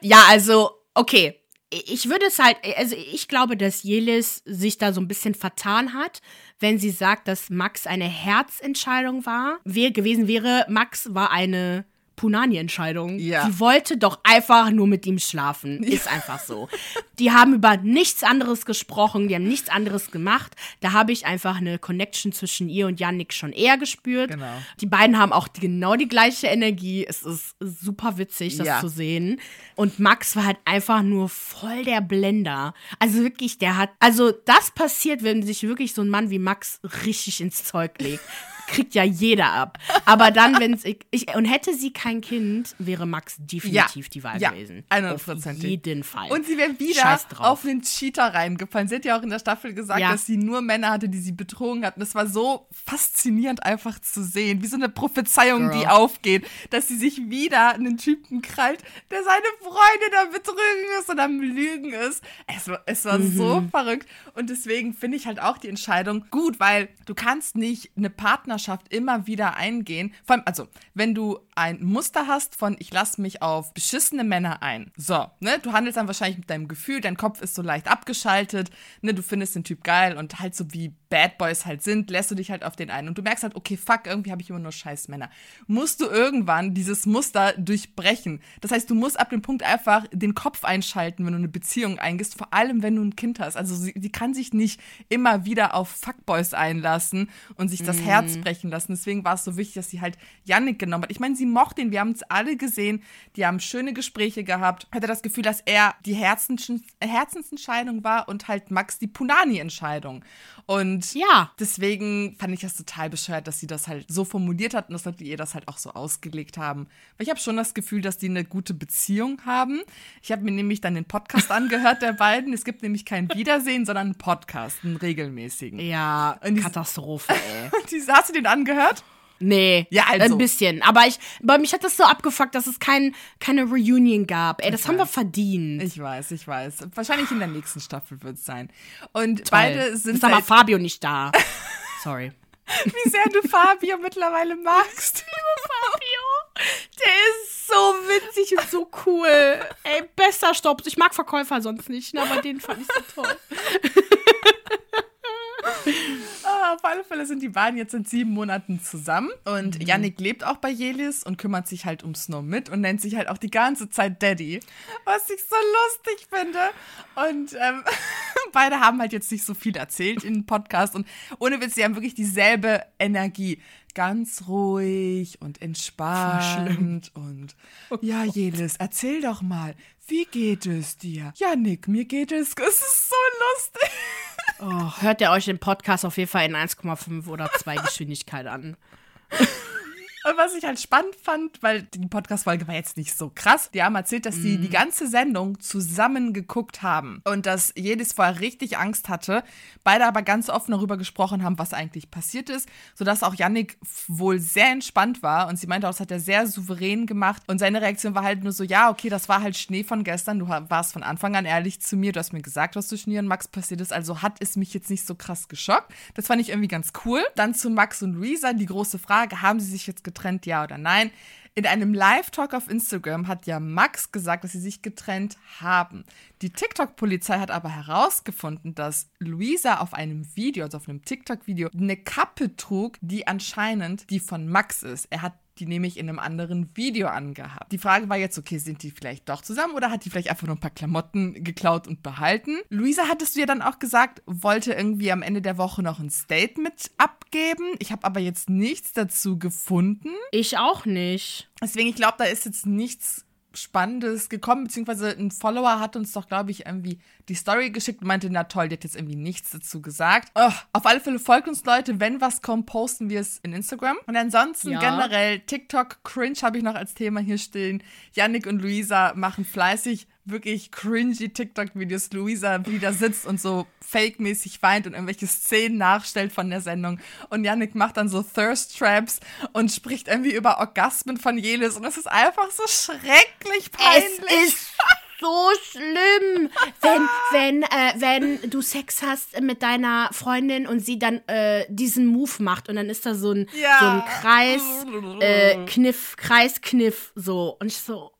Ja, also, okay. Ich würde es halt, also ich glaube, dass Jelis sich da so ein bisschen vertan hat, wenn sie sagt, dass Max eine Herzentscheidung war. Wer gewesen wäre, Max war eine Punani-Entscheidung. Ja. Sie wollte doch einfach nur mit ihm schlafen. Ist einfach so. Die haben über nichts anderes gesprochen, die haben nichts anderes gemacht. Da habe ich einfach eine Connection zwischen ihr und Yannick schon eher gespürt. Genau. Die beiden haben auch genau die gleiche Energie. Es ist super witzig, das Ja. zu sehen. Und Max war halt einfach nur voll der Blender. Also wirklich, der hat. Also, das passiert, wenn sich wirklich so ein Mann wie Max richtig ins Zeug legt. Kriegt ja jeder ab. Aber dann, wenn es. Ich, und hätte sie kein Kind, wäre Max definitiv die Wahl ja, gewesen. 100%. Auf jeden Fall. Und sie wäre wieder auf einen Cheater reingefallen. Sie hat ja auch in der Staffel gesagt, Ja. dass sie nur Männer hatte, die sie betrogen hatten. Das war so faszinierend einfach zu sehen, wie so eine Prophezeiung, Girl. die aufgeht, dass sie sich wieder einen Typen krallt, der seine Freundin am Betrügen ist und am Lügen ist. Es war, es war so Mhm. verrückt. Und deswegen finde ich halt auch die Entscheidung gut, weil du kannst nicht eine Partnerschaft Partnerschaft immer wieder eingehen. Vor allem, also, wenn du ein Muster hast von, ich lasse mich auf beschissene Männer ein. So, ne, du handelst dann wahrscheinlich mit deinem Gefühl, dein Kopf ist so leicht abgeschaltet, ne, du findest den Typ geil und halt so wie Bad Boys halt sind, lässt du dich halt auf den ein. Und du merkst halt, okay, fuck, irgendwie habe ich immer nur scheiß Männer. Musst du irgendwann dieses Muster durchbrechen. Das heißt, du musst ab dem Punkt einfach den Kopf einschalten, wenn du eine Beziehung eingehst, vor allem wenn du ein Kind hast. Also sie, sie kann sich nicht immer wieder auf Fuckboys einlassen und sich das mhm. Herz brechen lassen. Deswegen war es so wichtig, dass sie halt Yannick genommen hat. Ich meine, sie mochte ihn, wir haben es alle gesehen, die haben schöne Gespräche gehabt. Hatte das Gefühl, dass er die Herzens Herzensentscheidung war und halt Max die Punani-Entscheidung. Und ja. deswegen fand ich das total bescheuert, dass sie das halt so formuliert hat und dass ihr das halt auch so ausgelegt haben. Weil ich habe schon das Gefühl, dass die eine gute Beziehung haben. Ich habe mir nämlich dann den Podcast angehört der beiden. Es gibt nämlich kein Wiedersehen, sondern einen Podcast, einen regelmäßigen. Ja, Katastrophe, ey. die, hast du den angehört? Nee, ja, also. ein bisschen. Aber ich, bei mich hat das so abgefuckt, dass es kein, keine Reunion gab. Ey, das ich haben weiß. wir verdient. Ich weiß, ich weiß. Wahrscheinlich in der nächsten Staffel wird es sein. Und Toll. beide sind. Ist aber halt Fabio nicht da. Sorry. Wie sehr du Fabio mittlerweile magst. Ich liebe Fabio. Der ist so witzig und so cool. Ey, besser Stopp. Ich mag Verkäufer sonst nicht, ne, aber den fand ich so toll. Ah, auf alle Fälle sind die beiden jetzt in sieben Monaten zusammen. Und mhm. Yannick lebt auch bei Jelis und kümmert sich halt um Snow mit und nennt sich halt auch die ganze Zeit Daddy. Was ich so lustig finde. Und ähm, beide haben halt jetzt nicht so viel erzählt in dem Podcast. Und ohne Witz, sie haben wirklich dieselbe Energie ganz ruhig und entspannt und oh ja, Jelis, erzähl doch mal, wie geht es dir? Ja, Nick, mir geht es, es ist so lustig. Oh, hört ihr euch den Podcast auf jeden Fall in 1,5 oder 2 Geschwindigkeit an. Und was ich halt spannend fand, weil die Podcast-Folge war jetzt nicht so krass, die haben erzählt, dass sie mm. die ganze Sendung zusammen geguckt haben und dass jedes vorher richtig Angst hatte, beide aber ganz offen darüber gesprochen haben, was eigentlich passiert ist, sodass auch Yannick wohl sehr entspannt war und sie meinte auch, das hat er sehr souverän gemacht und seine Reaktion war halt nur so, ja, okay, das war halt Schnee von gestern, du warst von Anfang an ehrlich zu mir, du hast mir gesagt, was zwischen ihr und Max passiert ist, also hat es mich jetzt nicht so krass geschockt. Das fand ich irgendwie ganz cool. Dann zu Max und Luisa, die große Frage, haben sie sich jetzt getrennt? Getrennt, ja oder nein. In einem Live-Talk auf Instagram hat ja Max gesagt, dass sie sich getrennt haben. Die TikTok-Polizei hat aber herausgefunden, dass Luisa auf einem Video, also auf einem TikTok-Video, eine Kappe trug, die anscheinend die von Max ist. Er hat die nämlich in einem anderen Video angehabt. Die Frage war jetzt, okay, sind die vielleicht doch zusammen oder hat die vielleicht einfach nur ein paar Klamotten geklaut und behalten? Luisa, hattest du ja dann auch gesagt, wollte irgendwie am Ende der Woche noch ein Statement abgeben. Ich habe aber jetzt nichts dazu gefunden. Ich auch nicht. Deswegen, ich glaube, da ist jetzt nichts Spannendes gekommen, beziehungsweise ein Follower hat uns doch, glaube ich, irgendwie die Story geschickt und meinte, na toll, die hat jetzt irgendwie nichts dazu gesagt. Oh, auf alle Fälle folgt uns Leute, wenn was kommt, posten wir es in Instagram. Und ansonsten ja. generell TikTok Cringe habe ich noch als Thema hier stehen. Yannick und Luisa machen fleißig wirklich cringy TikTok-Videos. Luisa wieder sitzt und so fake-mäßig weint und irgendwelche Szenen nachstellt von der Sendung. Und Yannick macht dann so Thirst-Traps und spricht irgendwie über Orgasmen von Jelis. Und es ist einfach so schrecklich peinlich. Es ist so schlimm, wenn, wenn, äh, wenn du Sex hast mit deiner Freundin und sie dann äh, diesen Move macht und dann ist da so ein, ja. so ein Kreis, äh, Kniff, Kreiskniff so. Und ich so,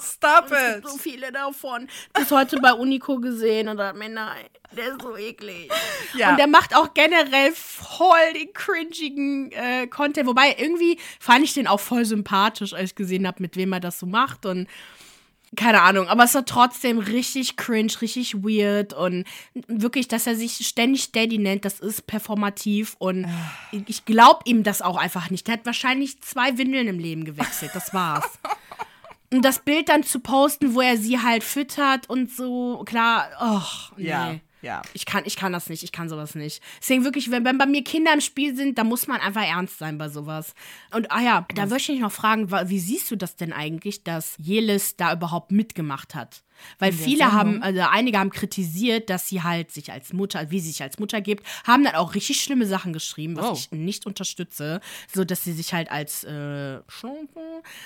Stop it! Es gibt so viele davon. Bis heute bei Unico gesehen und dachte mir, nein, der ist so eklig. Ja. Und der macht auch generell voll den cringigen äh, Content. Wobei irgendwie fand ich den auch voll sympathisch, als ich gesehen habe, mit wem er das so macht. Und keine Ahnung, aber es war trotzdem richtig cringe, richtig weird und wirklich, dass er sich ständig Daddy nennt, das ist performativ und ich glaube ihm das auch einfach nicht. Der hat wahrscheinlich zwei Windeln im Leben gewechselt, das war's. Und das Bild dann zu posten, wo er sie halt füttert und so, klar, oh, nee. Ja. Ja. Ich kann, ich kann das nicht, ich kann sowas nicht. Deswegen wirklich, wenn, wenn bei mir Kinder im Spiel sind, da muss man einfach ernst sein bei sowas. Und ah ja, da würde ich dich noch fragen, wie siehst du das denn eigentlich, dass Jelis da überhaupt mitgemacht hat? Weil In viele haben, also einige haben kritisiert, dass sie halt sich als Mutter, wie sie sich als Mutter gibt, haben dann auch richtig schlimme Sachen geschrieben, was Oh. ich nicht unterstütze, so dass sie sich halt als äh,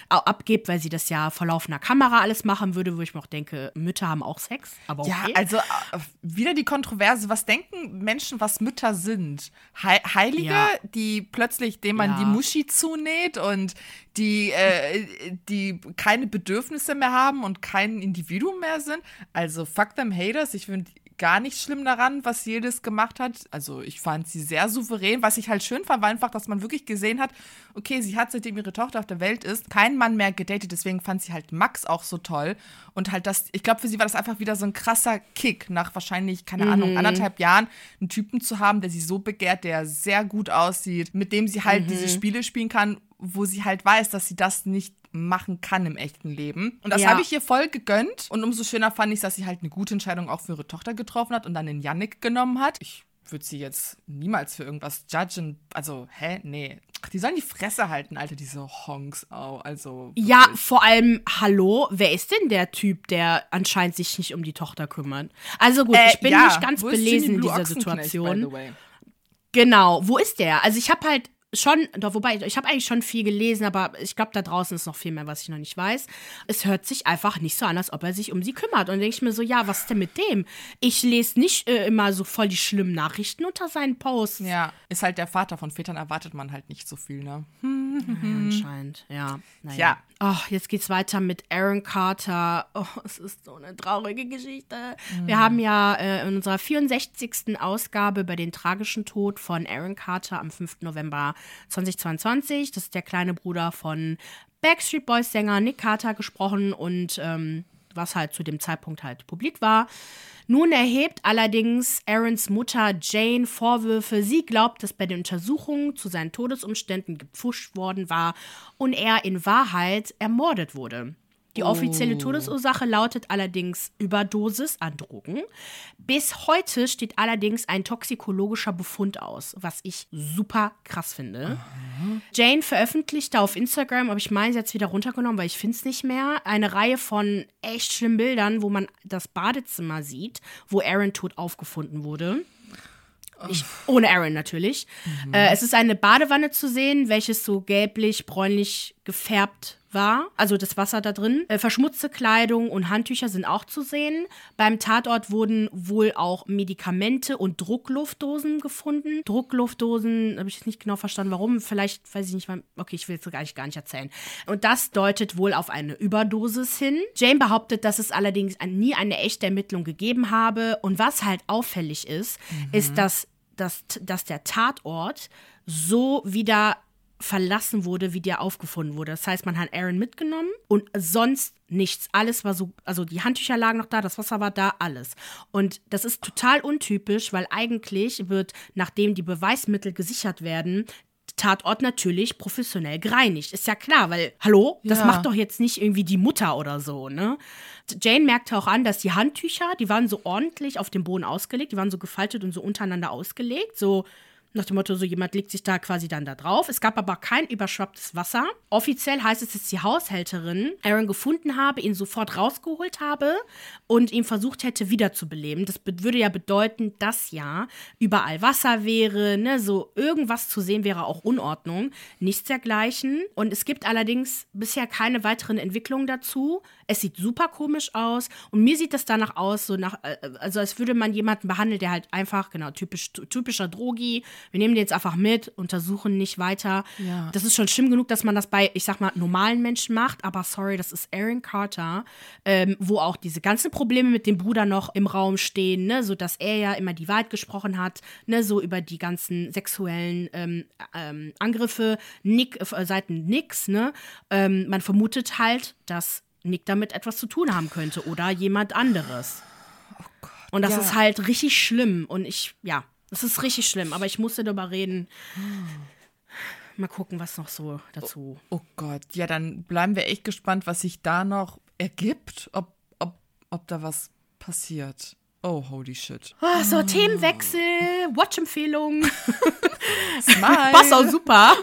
abgibt, weil sie das ja vor laufender Kamera alles machen würde, wo ich mir auch denke, Mütter haben auch Sex, aber okay. Ja, also äh, wieder die Kontroverse. Was denken Menschen, was Mütter sind? Hei Heilige, Ja. die plötzlich, dem man Ja. die Muschi zunäht und die, äh, die keine Bedürfnisse mehr haben und kein Individuum mehr sind. Also fuck them haters. Ich finde gar nicht schlimm daran, was jedes gemacht hat. Also ich fand sie sehr souverän. Was ich halt schön fand, war einfach, dass man wirklich gesehen hat, okay, sie hat, seitdem ihre Tochter auf der Welt ist, keinen Mann mehr gedatet. Deswegen fand sie halt Max auch so toll. Und halt das, ich glaube, für sie war das einfach wieder so ein krasser Kick, nach wahrscheinlich, keine Ahnung, anderthalb Jahren einen Typen zu haben, der sie so begehrt, der sehr gut aussieht, mit dem sie halt diese Spiele spielen kann, wo sie halt weiß, dass sie das nicht machen kann im echten Leben. Und das Ja. habe ich ihr voll gegönnt. Und umso schöner fand ich, dass sie halt eine gute Entscheidung auch für ihre Tochter getroffen hat und dann den Yannick genommen hat. Ich würde sie jetzt niemals für irgendwas judgen. Also, hä? Nee. Ach, die sollen die Fresse halten, Alter, diese Honks. Au, also. Ja, wirklich. vor allem, hallo, wer ist denn der Typ, der anscheinend sich nicht um die Tochter kümmert? Also gut, ich Äh, bin ja. nicht ganz belesen in dieser Situation. Genau, wo ist der? Also ich habe halt schon, doch, wobei, ich habe eigentlich schon viel gelesen, aber ich glaube, da draußen ist noch viel mehr, was ich noch nicht weiß. Es hört sich einfach nicht so an, als ob er sich um sie kümmert. Und denke ich mir so, ja, was ist denn mit dem? Ich lese nicht äh, immer so voll die schlimmen Nachrichten unter seinen Posts. Ja, ist halt der Vater. Von Vätern erwartet man halt nicht so viel, ne? Anscheinend, ja. Naja. Ja. Oh, jetzt geht's weiter mit Aaron Carter. Oh, es ist so eine traurige Geschichte. Wir haben ja äh, in unserer 64. Ausgabe über den tragischen Tod von Aaron Carter am 5. November 2022, das ist der kleine Bruder von Backstreet Boys Sänger Nick Carter gesprochen und ähm, was halt zu dem Zeitpunkt halt publik war. Nun erhebt allerdings Aarons Mutter Jane Vorwürfe. Sie glaubt, dass bei den Untersuchungen zu seinen Todesumständen gepfuscht worden war und er in Wahrheit ermordet wurde. Die offizielle Todesursache lautet allerdings Überdosis an Drogen. Bis heute steht allerdings ein toxikologischer Befund aus, was ich super krass finde. Jane veröffentlichte auf Instagram, aber ich meine, sie hat es wieder runtergenommen, weil ich finde es nicht mehr, eine Reihe von echt schlimmen Bildern, wo man das Badezimmer sieht, wo Aaron tot aufgefunden wurde. Ich, ohne Aaron natürlich. Äh, es ist eine Badewanne zu sehen, welches so gelblich-bräunlich gefärbt war. Also das Wasser da drin. Äh, verschmutzte Kleidung und Handtücher sind auch zu sehen. Beim Tatort wurden wohl auch Medikamente und Druckluftdosen gefunden. Druckluftdosen, habe ich jetzt nicht genau verstanden, warum. Vielleicht, weiß ich nicht, wann- okay, ich will es eigentlich gar nicht erzählen. Und das deutet wohl auf eine Überdosis hin. Jane behauptet, dass es allerdings nie eine echte Ermittlung gegeben habe. Und was halt auffällig ist, ist, dass, dass, dass der Tatort so wieder verlassen wurde, wie der aufgefunden wurde. Das heißt, man hat Aaron mitgenommen und sonst nichts. Alles war so, also die Handtücher lagen noch da, das Wasser war da, alles. Und das ist total untypisch, weil eigentlich wird, nachdem die Beweismittel gesichert werden, Tatort natürlich professionell gereinigt. Ist ja klar, weil, hallo, das Ja. macht doch jetzt nicht irgendwie die Mutter oder so, ne? Jane merkte auch an, dass die Handtücher, die waren so ordentlich auf dem Boden ausgelegt, die waren so gefaltet und so untereinander ausgelegt, so nach dem Motto, so jemand legt sich da quasi dann da drauf. Es gab aber kein überschwapptes Wasser. Offiziell heißt es, dass die Haushälterin Aaron gefunden habe, ihn sofort rausgeholt habe und ihn versucht hätte wiederzubeleben. Das würde ja bedeuten, dass ja überall Wasser wäre, ne, so irgendwas zu sehen wäre auch Unordnung. Nichts dergleichen. Und es gibt allerdings bisher keine weiteren Entwicklungen dazu. Es sieht super komisch aus und mir sieht das danach aus, so nach, äh, also als würde man jemanden behandeln, der halt einfach, genau, typisch, typischer Drogi. Wir nehmen den jetzt einfach mit, untersuchen nicht weiter. Ja. Das ist schon schlimm genug, dass man das bei, ich sag mal, normalen Menschen macht, aber sorry, das ist Aaron Carter, ähm, wo auch diese ganzen Probleme mit dem Bruder noch im Raum stehen, ne, so dass er ja immer die Wahrheit gesprochen hat, ne, so über die ganzen sexuellen ähm, ähm, Angriffe Nick, äh, seiten Nicks, ne. Ähm, man vermutet halt, dass Nick damit etwas zu tun haben könnte oder jemand anderes. Und das ja. ist halt richtig schlimm. Und ich, ja, das ist richtig schlimm. Aber ich musste darüber reden. Mal gucken, was noch so dazu. Oh Gott, ja, dann bleiben wir echt gespannt, was sich da noch ergibt, ob, ob, ob da was passiert. Oh, holy shit. Oh, so, Themenwechsel, Watch-Empfehlung. Passt auch super.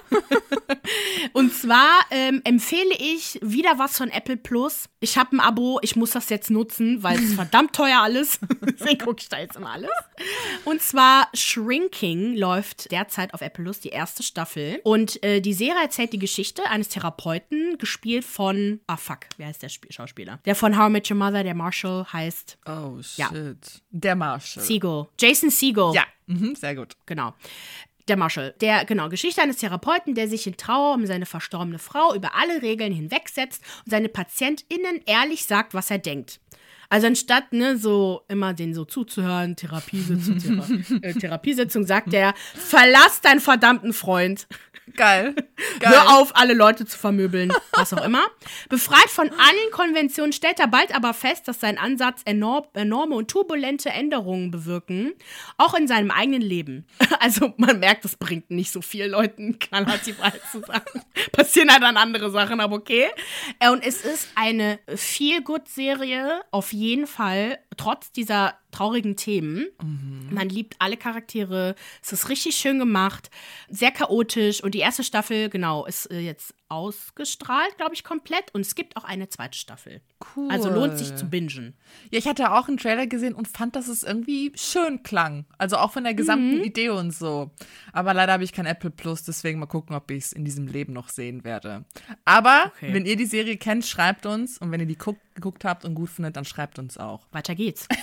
Und zwar ähm, empfehle ich wieder was von Apple Plus. Ich habe ein Abo, ich muss das jetzt nutzen, weil es verdammt teuer alles. Deswegen gucke ich da jetzt immer alles. Und zwar Shrinking läuft derzeit auf Apple Plus, die erste Staffel. Und äh, die Serie erzählt die Geschichte eines Therapeuten, gespielt von, ah fuck, wer heißt der Spiel Schauspieler? Der von How I Met Your Mother, der Marshall, heißt Oh, shit. Ja. Der Marshall. Siegel. Jason Siegel. Ja, mhm, sehr gut. Genau. Der Marshall. Der, genau, Geschichte eines Therapeuten, der sich in Trauer um seine verstorbene Frau über alle Regeln hinwegsetzt und seine PatientInnen ehrlich sagt, was er denkt. Also anstatt, ne, so immer den so zuzuhören, Therapiesitzung, Thera äh, Therapiesitzung, sagt er, verlass deinen verdammten Freund. Geil. Geil. Hör auf, alle Leute zu vermöbeln, was auch immer. Befreit von allen Konventionen stellt er bald aber fest, dass sein Ansatz enorm, enorme und turbulente Änderungen bewirken, auch in seinem eigenen Leben. Also man merkt, es bringt nicht so viel Leuten die Wahrheit zu sagen. Passieren halt dann andere Sachen, aber okay. Äh, Und es ist eine Feel-Good-Serie, auf jeden Fall, trotz dieser traurigen Themen. Man liebt alle Charaktere. Es ist richtig schön gemacht, sehr chaotisch. Und die erste Staffel, genau, ist äh, jetzt ausgestrahlt, glaube ich, komplett. Und es gibt auch eine zweite Staffel. Cool. Also lohnt sich zu bingen. Ja, ich hatte auch einen Trailer gesehen und fand, dass es irgendwie schön klang. Also auch von der gesamten Idee und so. Aber leider habe ich kein Apple Plus, deswegen mal gucken, ob ich es in diesem Leben noch sehen werde. Aber Okay. wenn ihr die Serie kennt, schreibt uns. Und wenn ihr die guck, geguckt habt und gut findet, dann schreibt uns auch. Weiter geht's.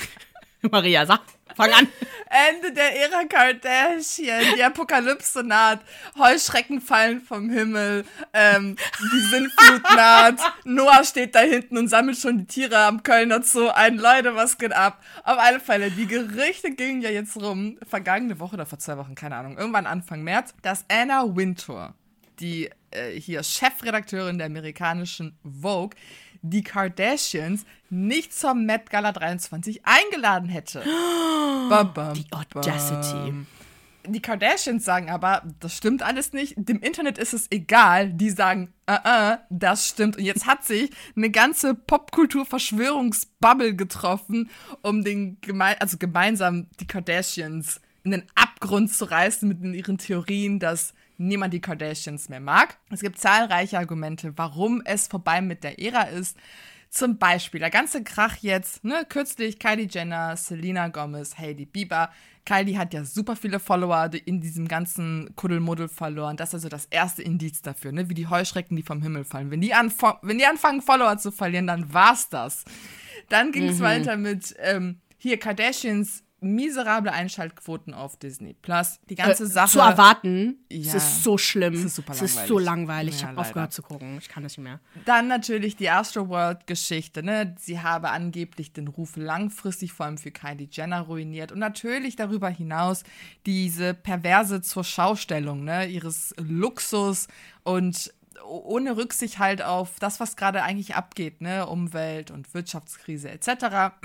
Maria, sag, fang an. Ende der Ära Kardashian, die Apokalypse naht, Heuschrecken fallen vom Himmel, ähm, die Sintflut naht, Noah steht da hinten und sammelt schon die Tiere am Kölner Zoo ein. Leute, was geht ab? Auf alle Fälle, die Gerüchte gingen ja jetzt rum, vergangene Woche oder vor zwei Wochen, keine Ahnung, irgendwann Anfang März, dass Anna Wintour, die äh, hier Chefredakteurin der amerikanischen Vogue, die Kardashians nicht zur Met Gala 23 eingeladen hätte. Bam, bam, Die Audacity. Die Kardashians sagen aber, das stimmt alles nicht. Dem Internet ist es egal. Die sagen, äh, äh, das stimmt. Und jetzt hat sich eine ganze Popkultur-Verschwörungsbubble getroffen, um den geme also gemeinsam die Kardashians in den Abgrund zu reißen mit ihren Theorien, dass niemand die Kardashians mehr mag. Es gibt zahlreiche Argumente, warum es vorbei mit der Ära ist. Zum Beispiel der ganze Krach jetzt, ne, kürzlich Kylie Jenner, Selena Gomez, Hailey Bieber. Kylie hat ja super viele Follower in diesem ganzen Kuddelmuddel verloren. Das ist also das erste Indiz dafür, ne, wie die Heuschrecken, die vom Himmel fallen. Wenn die, wenn die anfangen, Follower zu verlieren, dann war's das. Dann ging es weiter mit ähm, hier Kardashians miserable Einschaltquoten auf Disney Plus. Die ganze Äh, Sache. Zu erwarten. Es Ja. ist so schlimm. Es ist super Es ist so langweilig. langweilig. Ich Ja, habe aufgehört zu gucken. Ich kann das nicht mehr. Dann natürlich die Astroworld-Geschichte, ne? Sie habe angeblich den Ruf langfristig vor allem für Kylie Jenner ruiniert und natürlich darüber hinaus diese perverse zur Schaustellung, ne? Ihres Luxus und ohne Rücksicht halt auf das, was gerade eigentlich abgeht, ne? Umwelt- und Wirtschaftskrise etc.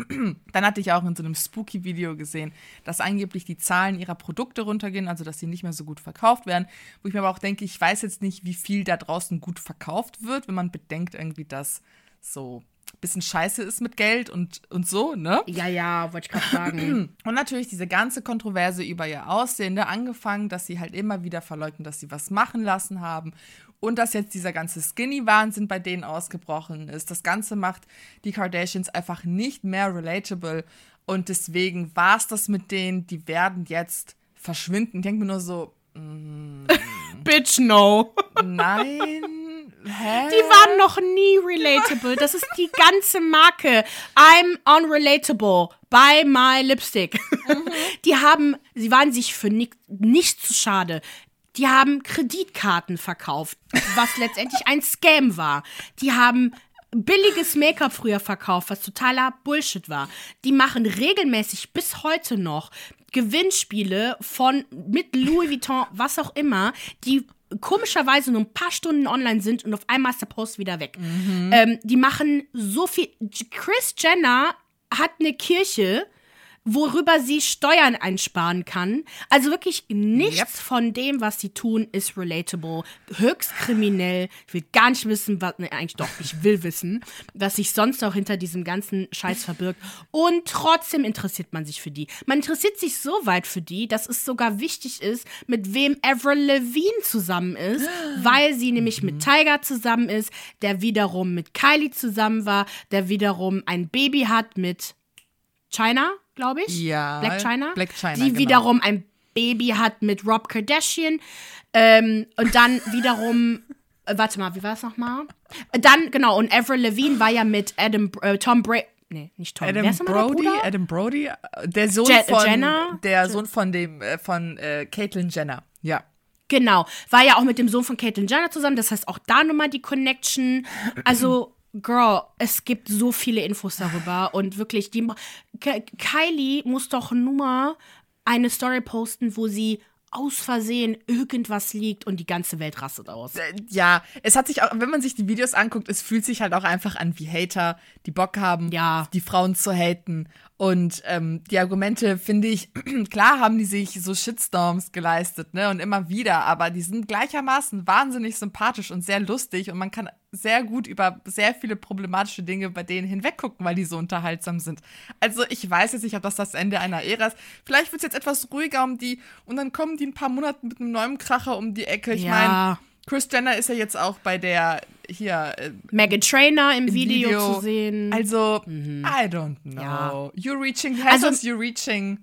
Dann hatte ich auch in so einem Spooky-Video gesehen, dass angeblich die Zahlen ihrer Produkte runtergehen, also dass sie nicht mehr so gut verkauft werden. Wo ich mir aber auch denke, ich weiß jetzt nicht, wie viel da draußen gut verkauft wird, wenn man bedenkt irgendwie, dass so ein bisschen scheiße ist mit Geld und, und so, ne? Ja, ja, wollte ich gerade sagen. Und natürlich diese ganze Kontroverse über ihr Aussehen, ne? angefangen, dass sie halt immer wieder verleugnen, dass sie was machen lassen haben und dass jetzt dieser ganze Skinny-Wahnsinn bei denen ausgebrochen ist. Das Ganze macht die Kardashians einfach nicht mehr relatable und deswegen war es das mit denen, die werden jetzt verschwinden. Ich denke mir nur so, Bitch, no. nein, hä? Die waren noch nie relatable. Das ist die ganze Marke. I'm unrelatable. Buy my lipstick. Die haben, sie waren sich für ni nicht zu schade. Die haben Kreditkarten verkauft, was letztendlich ein Scam war. Die haben billiges Make-up früher verkauft, was totaler Bullshit war. Die machen regelmäßig bis heute noch Gewinnspiele von mit Louis Vuitton, was auch immer, die komischerweise nur ein paar Stunden online sind und auf einmal ist der Post wieder weg. Ähm, die machen so viel. Chris Jenner hat eine Kirche worüber sie Steuern einsparen kann. Also wirklich nichts Yep. von dem, was sie tun, ist relatable. Höchst kriminell. Ich will gar nicht wissen, was, ne, eigentlich doch, ich will wissen, was sich sonst noch hinter diesem ganzen Scheiß verbirgt. Und trotzdem interessiert man sich für die. Man interessiert sich so weit für die, dass es sogar wichtig ist, mit wem Avril Lavigne zusammen ist, weil sie nämlich mit Tiger zusammen ist, der wiederum mit Kylie zusammen war, der wiederum ein Baby hat mit China, glaube ich. Ja, Black China. Black China, Die genau. wiederum ein Baby hat mit Rob Kardashian. Ähm, und dann wiederum, äh, warte mal, wie war es nochmal? Äh, Dann, genau, und Avril Lavigne war ja mit Adam, äh, Tom Brady. Nee, nicht Tom. Adam Brody? Adam Brody, äh, der Sohn Je- von Jenner? der Sohn von dem äh, von äh, Caitlyn Jenner. Ja. Genau, war ja auch mit dem Sohn von Caitlyn Jenner zusammen. Das heißt, auch da nochmal die Connection. Also, Girl, es gibt so viele Infos darüber. Und wirklich, die, Kylie muss doch nur eine Story posten, wo sie aus Versehen irgendwas liegt und die ganze Welt rastet aus. Äh, Ja, es hat sich auch, wenn man sich die Videos anguckt, es fühlt sich halt auch einfach an wie Hater, die Bock haben, Ja. die Frauen zu haten. Und ähm, die Argumente, finde ich, klar haben die sich so Shitstorms geleistet, ne? Und immer wieder, aber die sind gleichermaßen wahnsinnig sympathisch und sehr lustig und man kann sehr gut über sehr viele problematische Dinge bei denen hinweggucken, weil die so unterhaltsam sind. Also ich weiß jetzt nicht, ob das das Ende einer Ära ist. Vielleicht wird es jetzt etwas ruhiger um die und dann kommen die in ein paar Monaten mit einem neuen Kracher um die Ecke. Ich Ja. meine, Chris Jenner ist ja jetzt auch bei der hier äh, Megan Trainer im im Video, zu sehen. Also, I don't know. Mhm. Ja. You're reaching, heißt Also- das? You're reaching.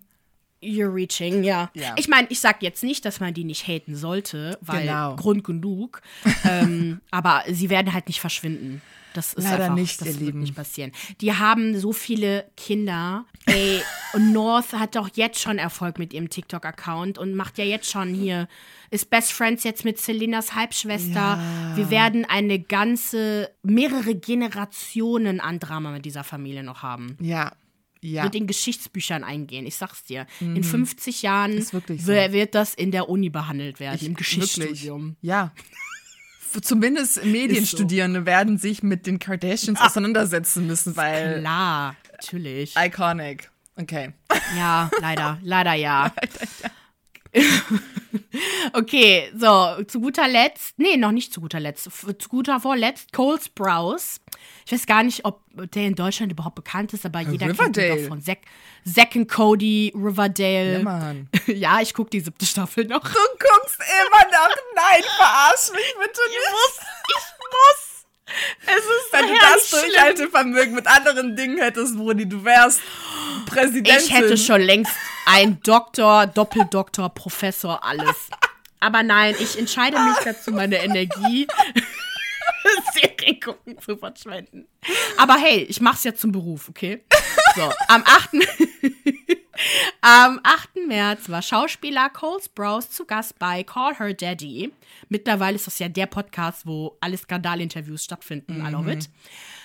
You're reaching, ja. Ja. Ich meine, ich sag jetzt nicht, dass man die nicht haten sollte, weil Genau. Grund genug. ähm, aber sie werden halt nicht verschwinden. Das ist Leider einfach, nicht, das ihr wird Lieben. nicht passieren. Die haben so viele Kinder. Ey, und North hat doch jetzt schon Erfolg mit ihrem TikTok-Account und macht ja jetzt schon hier, ist Best Friends jetzt mit Selinas Halbschwester. Wir werden eine ganze, mehrere Generationen an Drama mit dieser Familie noch haben Ja. Ja. wird in Geschichtsbüchern eingehen. Ich sag's dir. In 50 Jahren Mhm. So. wird das in der Uni behandelt werden, im Wirklich. Geschichtsstudium. Ja. Zumindest Medienstudierende werden sich mit den Kardashians auseinandersetzen müssen, weil Klar, natürlich. iconic. Okay. Ja, leider, leider ja. okay, so, zu guter Letzt, nee, noch nicht zu guter Letzt, zu guter Vorletzt, Cole Sprouse. Ich weiß gar nicht, ob der in Deutschland überhaupt bekannt ist, aber jeder kennt ihn Riverdale. von Zack, Zack Cody, Riverdale. Ja, Mann. ja, ich guck die siebte Staffel noch. Du guckst immer noch. Nein, verarsch mich bitte nicht. Ich muss. Ich muss. Es ist Wenn du das. Durchhaltevermögen mit anderen Dingen hättest, Brudi, du wärst Präsidentin. Ich hätte schon längst ein Doktor, Doppeldoktor, Professor, alles. Aber nein, ich entscheide mich dazu, meine Energie Serien gucken zu verschwenden. Aber hey, ich mach's ja zum Beruf, okay? So, am 8. Am 8. März war Schauspieler Cole Sprouse zu Gast bei Call Her Daddy. Mittlerweile ist das ja der Podcast, wo alle Skandalinterviews stattfinden. I love it.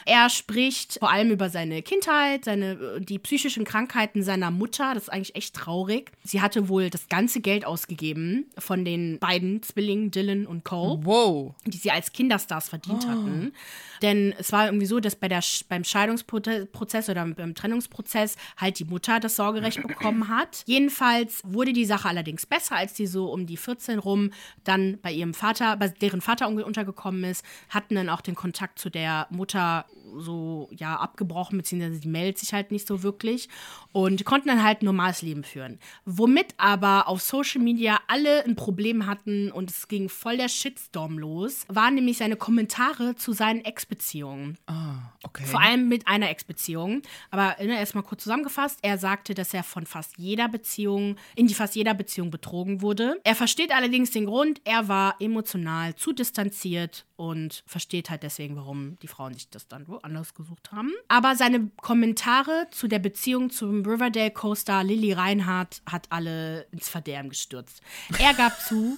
Er spricht vor allem über seine Kindheit, seine, die psychischen Krankheiten seiner Mutter. Das ist eigentlich echt traurig. Sie hatte wohl das ganze Geld ausgegeben von den beiden Zwillingen, Dylan und Cole Wow. die sie als Kinderstars verdient hatten. Denn es war irgendwie so, dass bei der, beim Scheidungsprozess oder beim Trennungsprozess halt die Mutter das Sorgerecht bekommen hat. Jedenfalls wurde die Sache allerdings besser, als die so um die 14 rum dann bei ihrem Vater, bei deren Vater untergekommen ist, hatten dann auch den Kontakt zu der Mutter so, ja, abgebrochen, beziehungsweise die meldet sich halt nicht so wirklich und konnten dann halt ein normales Leben führen. Womit aber auf Social Media alle ein Problem hatten und es ging voll der Shitstorm los, waren nämlich seine Kommentare zu seinen Ex-Beziehungen. Okay. Vor allem mit einer Ex-Beziehung. Aber ne, erstmal kurz zusammengefasst, er sagte, dass er von fast jeder Beziehung, in die fast jeder Beziehung betrogen wurde. Er versteht allerdings den Grund, er war emotional zu distanziert und versteht halt deswegen, warum die Frauen sich das dann woanders gesucht haben. Aber seine Kommentare zu der Beziehung zum Riverdale Co-Star Lily Reinhardt hat alle ins Verderben gestürzt. Er gab zu,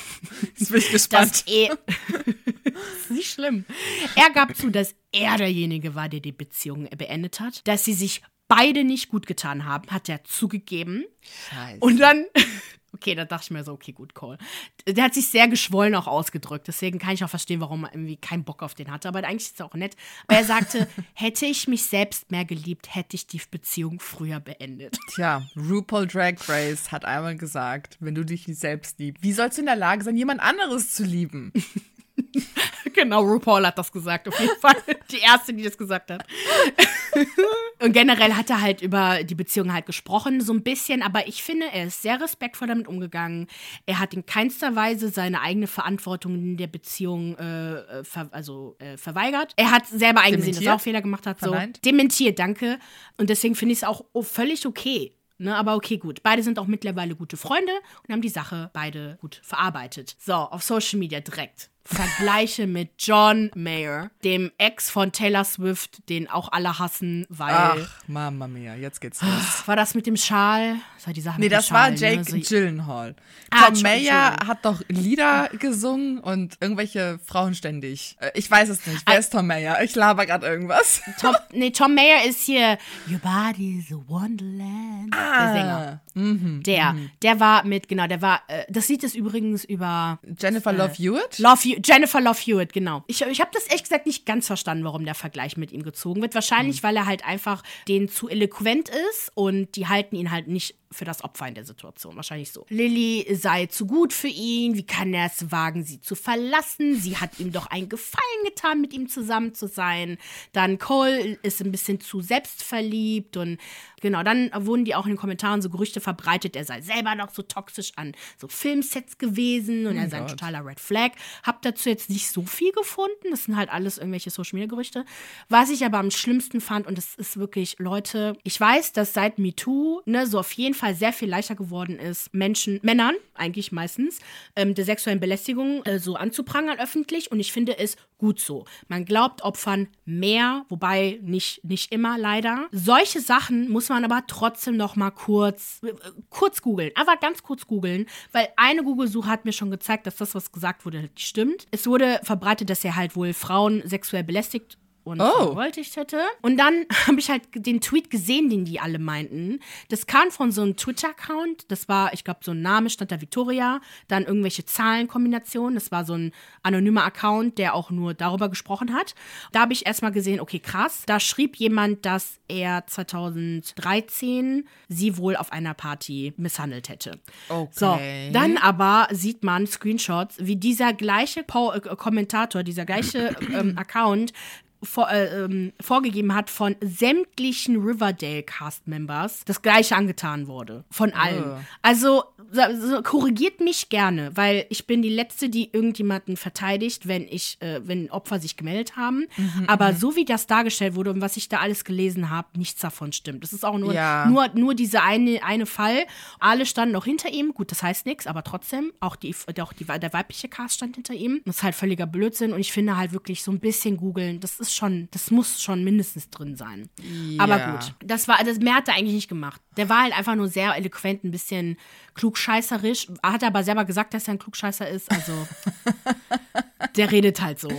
Jetzt bin ich dass gespannt. er. das ist nicht schlimm. Er gab zu, dass er derjenige war, der die Beziehung beendet hat. Dass sie sich beide nicht gut getan haben, hat er zugegeben. Scheiße. Und dann Okay, da dachte ich mir so, okay, gut, Cole. Der hat sich sehr geschwollen auch ausgedrückt. Deswegen kann ich auch verstehen, warum er irgendwie keinen Bock auf den hatte. Aber eigentlich ist es auch nett. Aber er sagte, hätte ich mich selbst mehr geliebt, hätte ich die Beziehung früher beendet. Tja, RuPaul Drag Race hat einmal gesagt, wenn du dich nicht selbst liebst, wie sollst du in der Lage sein, jemand anderes zu lieben? genau, RuPaul hat das gesagt, auf jeden Fall. Die erste, die das gesagt hat. Und generell hat er halt über die Beziehung halt gesprochen, so ein bisschen, aber ich finde, er ist sehr respektvoll damit umgegangen. Er hat in keinster Weise seine eigene Verantwortung in der Beziehung äh, ver also äh, verweigert. Er hat selber eingesehen, dass er auch Fehler gemacht hat. So. Dementiert, danke. Und deswegen finde ich es auch völlig okay. Ne, aber okay, gut. Beide sind auch mittlerweile gute Freunde und haben die Sache beide gut verarbeitet. So, auf Social Media direkt. Vergleiche mit John Mayer, dem Ex von Taylor Swift, den auch alle hassen, weil. Ach, Mama mia, jetzt geht's los. War das mit dem Schal? Das war die Sache nee, mit das Schal, war Jake ne? so, Gyllenhaal. Ah, Tom Mayer hat doch Lieder gesungen und irgendwelche Frauen ständig. Äh, Ich weiß es nicht. Ah. Wer ist Tom Mayer? Ich laber gerade irgendwas. Tom, nee, Tom Mayer ist hier Your body is a wonderland. Der Sänger. Mhm. Der, der war mit, genau, der war, äh, das Lied ist übrigens über Jennifer Love Hewitt? Love Jennifer Love Hewitt, genau. Ich, ich habe das ehrlich gesagt nicht ganz verstanden, warum der Vergleich mit ihm gezogen wird. Wahrscheinlich, weil er halt einfach denen zu eloquent ist und die halten ihn halt nicht für das Opfer in der Situation. Wahrscheinlich so. Lilly sei zu gut für ihn. Wie kann er es wagen, sie zu verlassen? Sie hat ihm doch einen Gefallen getan, mit ihm zusammen zu sein. Dann Cole ist ein bisschen zu selbstverliebt und genau, dann wurden die auch in den Kommentaren so Gerüchte verbreitet, er sei selber noch so toxisch an so Filmsets gewesen und er sei ein totaler Red Flag. Hab dazu jetzt nicht so viel gefunden. Das sind halt alles irgendwelche Social Media Gerüchte. Was ich aber am schlimmsten fand, und das ist wirklich, Leute, ich weiß, dass seit MeToo, ne, so auf jeden Fall sehr viel leichter geworden ist, Menschen, Männern, eigentlich meistens, ähm, der sexuellen Belästigung äh, so anzuprangern öffentlich. Und ich finde es gut so. Man glaubt Opfern mehr, wobei nicht, nicht immer leider. Solche Sachen muss man aber trotzdem noch mal kurz, äh, kurz googeln. Einfach ganz kurz googeln, weil eine Google-Suche hat mir schon gezeigt, dass das, was gesagt wurde, halt stimmt. Es wurde verbreitet, dass er halt wohl Frauen sexuell belästigt und Oh. vergewaltigt hätte. Und dann habe ich halt den Tweet gesehen, den die alle meinten. Das kam von so einem Twitter-Account. Das war, ich glaube, so ein Name stand da Victoria, dann irgendwelche Zahlenkombinationen. Das war so ein anonymer Account, der auch nur darüber gesprochen hat. Da habe ich erstmal gesehen, okay, krass. Da schrieb jemand, dass er 2013 sie wohl auf einer Party misshandelt hätte. Okay. So, dann aber sieht man Screenshots, wie dieser gleiche äh, Kommentator, dieser gleiche ähm, Account vor, äh, ähm, vorgegeben hat von sämtlichen Riverdale-Cast-Members das gleiche angetan wurde. Von allen. Oh. Also so, korrigiert mich gerne, weil ich bin die Letzte, die irgendjemanden verteidigt, wenn ich, äh, wenn Opfer sich gemeldet haben. Aber so wie das dargestellt wurde und was ich da alles gelesen habe, nichts davon stimmt. Das ist auch nur, Ja. nur, nur dieser eine, eine Fall. Alle standen noch hinter ihm. Gut, das heißt nichts, aber trotzdem, auch, die, auch die, der weibliche Cast stand hinter ihm. Das ist halt völliger Blödsinn. Und ich finde halt wirklich so ein bisschen googeln, das ist schon, das muss schon mindestens drin sein. Aber Ja. gut, das war, das mehr hat er eigentlich nicht gemacht. Der war halt einfach nur sehr eloquent, ein bisschen klugscheißerisch. Hat aber selber gesagt, dass er ein Klugscheißer ist. Also, der redet halt so.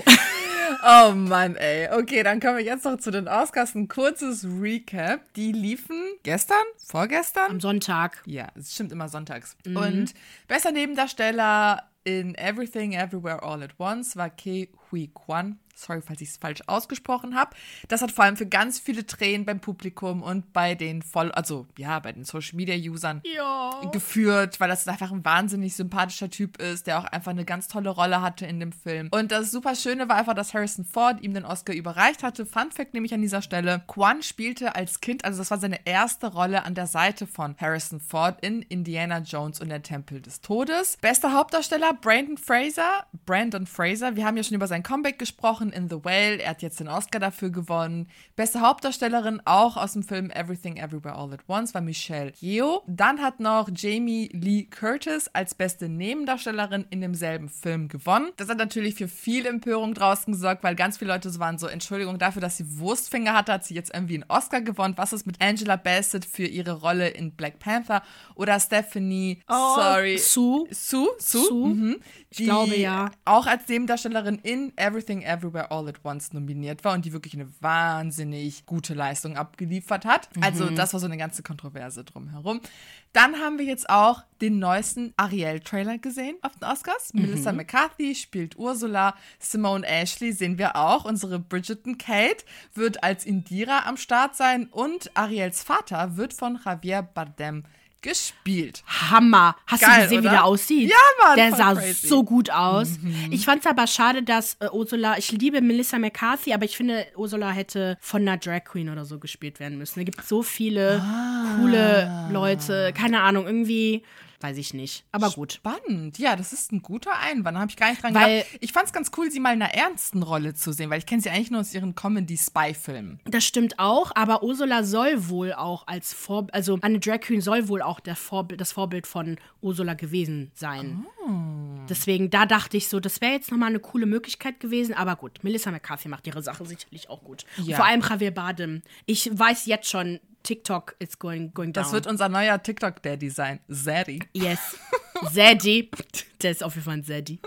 Oh Mann, ey. Okay, dann kommen wir jetzt noch zu den Oscars. Ein kurzes Recap. Die liefen gestern? Vorgestern? Am Sonntag. Ja, es stimmt immer sonntags. Mhm. Und bester Nebendarsteller in Everything Everywhere All at Once war Ke Hui Kwan. Sorry, falls ich es falsch ausgesprochen habe. Das hat vor allem für ganz viele Tränen beim Publikum und bei den voll, also ja, bei den Social Media Usern Ja. geführt, weil das einfach ein wahnsinnig sympathischer Typ ist, der auch einfach eine ganz tolle Rolle hatte in dem Film. Und das super Schöne war einfach, dass Harrison Ford ihm den Oscar überreicht hatte. Fun Fact nämlich an dieser Stelle. Quan spielte als Kind, also das war seine erste Rolle an der Seite von Harrison Ford in Indiana Jones und der Tempel des Todes. Bester Hauptdarsteller Brandon Fraser. Brandon Fraser. Wir haben ja schon über sein Comeback gesprochen in The Whale. Er hat jetzt den Oscar dafür gewonnen. Beste Hauptdarstellerin auch aus dem Film Everything Everywhere All at Once war Michelle Yeoh. Dann hat noch Jamie Lee Curtis als beste Nebendarstellerin in demselben Film gewonnen. Das hat natürlich für viel Empörung draußen gesorgt, weil ganz viele Leute so waren so, Entschuldigung dafür, dass sie Wurstfinger hatte, hat sie jetzt irgendwie einen Oscar gewonnen. Was ist mit Angela Bassett für ihre Rolle in Black Panther? Oder Stephanie, sorry. Sue. Sue, Sue, Sue? Mhm. Ich glaube, ja. Auch als Nebendarstellerin in Everything Everywhere Everywhere All at Once nominiert war und die wirklich eine wahnsinnig gute Leistung abgeliefert hat. Also das war so eine ganze Kontroverse drumherum. Dann haben wir jetzt auch den neuesten Ariel-Trailer gesehen auf den Oscars. Melissa McCarthy spielt Ursula, Simone Ashley sehen wir auch. Unsere Bridgerton Kate wird als Indira am Start sein und Ariels Vater wird von Javier Bardem gespielt. Hammer. Hast Geil, du gesehen, wie oder? der aussieht? Ja, Mann, Der sah crazy. Mhm. so gut aus. Ich fand es aber schade, dass äh, Ursula, ich liebe Melissa McCarthy, aber ich finde, Ursula hätte von einer Drag Queen oder so gespielt werden müssen. Es gibt so viele Ah. coole Leute. Keine Ahnung, irgendwie, weiß ich nicht. Aber gut. Spannend. Ja, das ist ein guter Einwand. Da habe ich gar nicht dran Weil- gedacht. Ich fand es ganz cool, sie mal in einer ernsten Rolle zu sehen, weil ich kenne sie eigentlich nur aus ihren Comedy-Spy-Filmen. Das stimmt auch, aber Ursula soll wohl auch als Vorbild, also eine Drag Queen soll wohl auch der Vorbild, das Vorbild von Ursula gewesen sein. Deswegen, da dachte ich so, das wäre jetzt nochmal eine coole Möglichkeit gewesen, aber gut, Melissa McCarthy macht ihre Sache sicherlich auch gut. Ja. Vor allem Javier Bardem. Ich weiß jetzt schon, TikTok is going, going down. Das wird unser neuer TikTok-Daddy sein. Zaddy. Yes. Zaddy. Der ist auf jeden Fall ein Zaddy.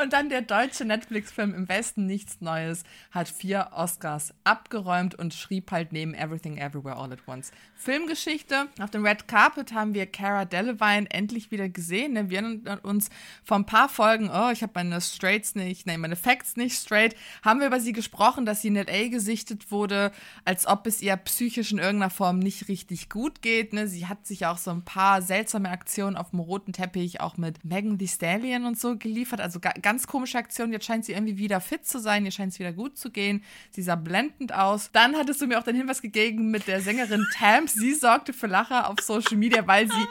Und dann der deutsche Netflix-Film Im Westen nichts Neues hat vier Oscars abgeräumt und schrieb halt neben Everything Everywhere All at Once Filmgeschichte. Auf dem Red Carpet haben wir Cara Delevingne endlich wieder gesehen. Ne? Wir erinnern uns vor ein paar Folgen, oh, ich habe meine Straights nicht, nee, meine Facts nicht straight, haben wir über sie gesprochen, dass sie in L.A. gesichtet wurde, als ob es ihr psychisch in irgendeiner Form nicht richtig gut geht. Ne? Sie hat sich auch so ein paar seltsame Aktionen auf dem roten Teppich auch mit Megan Thee Stallion und so geliefert. Also ga ganz komische Aktionen. Jetzt scheint sie irgendwie wieder fit zu sein. Ihr scheint es wieder gut zu gehen. Sie sah blendend aus. Dann hattest du mir auch den Hinweis gegeben mit der Sängerin Tam. Sie sorgte für Lacher auf Social Media, weil sie,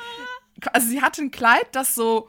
also sie hatte ein Kleid, das so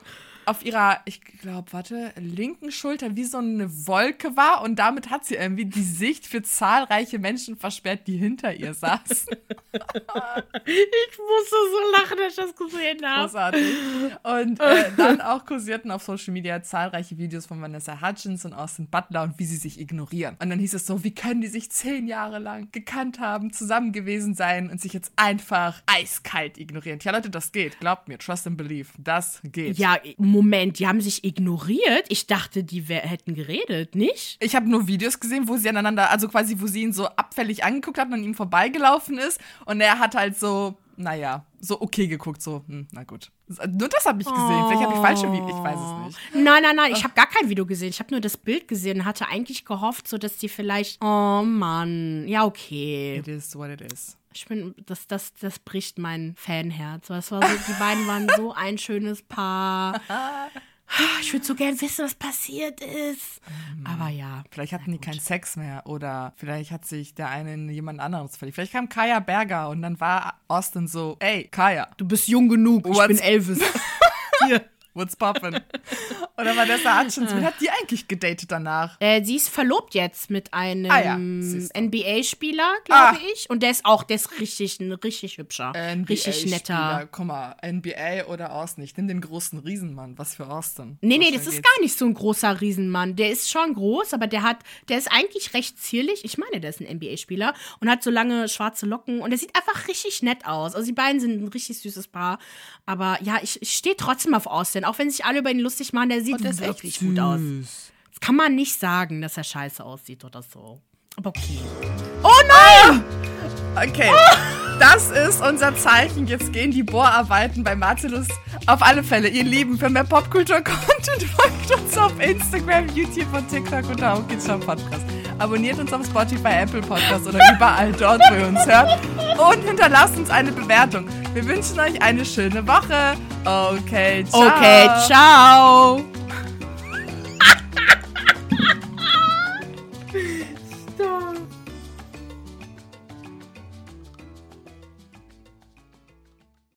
auf ihrer, ich glaube, warte, linken Schulter wie so eine Wolke war und damit hat sie irgendwie die Sicht für zahlreiche Menschen versperrt, die hinter ihr saßen. Ich musste so lachen, als ich das gesehen habe. Großartig. Und äh, dann auch kursierten auf Social Media zahlreiche Videos von Vanessa Hudgens und Austin Butler und wie sie sich ignorieren. Und dann hieß es so, wie können die sich zehn Jahre lang gekannt haben, zusammen gewesen sein und sich jetzt einfach eiskalt ignorieren. Tja, Leute, das geht. Glaubt mir, trust and believe. Das geht. Ja, Moment, die haben sich ignoriert. Ich dachte, die hätten geredet, nicht? Ich habe nur Videos gesehen, wo sie aneinander, also quasi, wo sie ihn so abfällig angeguckt hat und an ihm vorbeigelaufen ist. Und er hat halt so, naja, so okay geguckt, so, hm, na gut. Nur das habe ich gesehen. Vielleicht habe ich falsche Videos, ich weiß es nicht. Nein, nein, nein, ich habe gar kein Video gesehen. Ich habe nur das Bild gesehen und hatte eigentlich gehofft, so dass die vielleicht. Oh Mann, ja, okay. It is what it is. Ich bin, das, das, das bricht mein Fanherz. Das war so, die beiden waren so ein schönes Paar. Ich würde so gern wissen, was passiert ist. Aber ja. Vielleicht hatten die keinen Sex mehr oder vielleicht hat sich der eine in jemand anderes verliebt. Vielleicht kam Kaya Berger und dann war Austin so, ey, Kaya, Du bist jung genug. Ich What's- bin Elvis. Hier. What's poppin'? oder Vanessa Hutchins, wen hat die eigentlich gedatet danach? Äh, sie ist verlobt jetzt mit einem Ah ja. NBA-Spieler, glaube Ah. ich. Und der ist auch, der ist richtig, ein richtig hübscher. richtig NBA-Spieler. netter. Guck mal, NBA oder Austin. Ich nimm den großen Riesenmann. Was für Austin. Nee, nee, schnell das ist gar nicht so ein großer Riesenmann. Der ist schon groß, aber der hat, der ist eigentlich recht zierlich. Ich meine, der ist ein NBA-Spieler und hat so lange schwarze Locken und der sieht einfach richtig nett aus. Also die beiden sind ein richtig süßes Paar. Aber ja, ich, ich stehe trotzdem auf Austin, auch wenn sich alle über ihn lustig machen. Der sieht echt wirklich gut aus. Das kann man nicht sagen, dass er scheiße aussieht oder so. Aber okay. Oh nein! Okay, das ist unser Zeichen. Jetzt gehen die Bohrarbeiten bei Marcellus. Auf alle Fälle, ihr Lieben, für mehr Popkultur-Content folgt uns auf Instagram, YouTube und TikTok unter Hochgeschau Podcast. Abonniert uns auf Spotify, Apple Podcasts oder überall dort, wo ihr uns hört. Und hinterlasst uns eine Bewertung. Wir wünschen euch eine schöne Woche. Okay, ciao. Okay, ciao.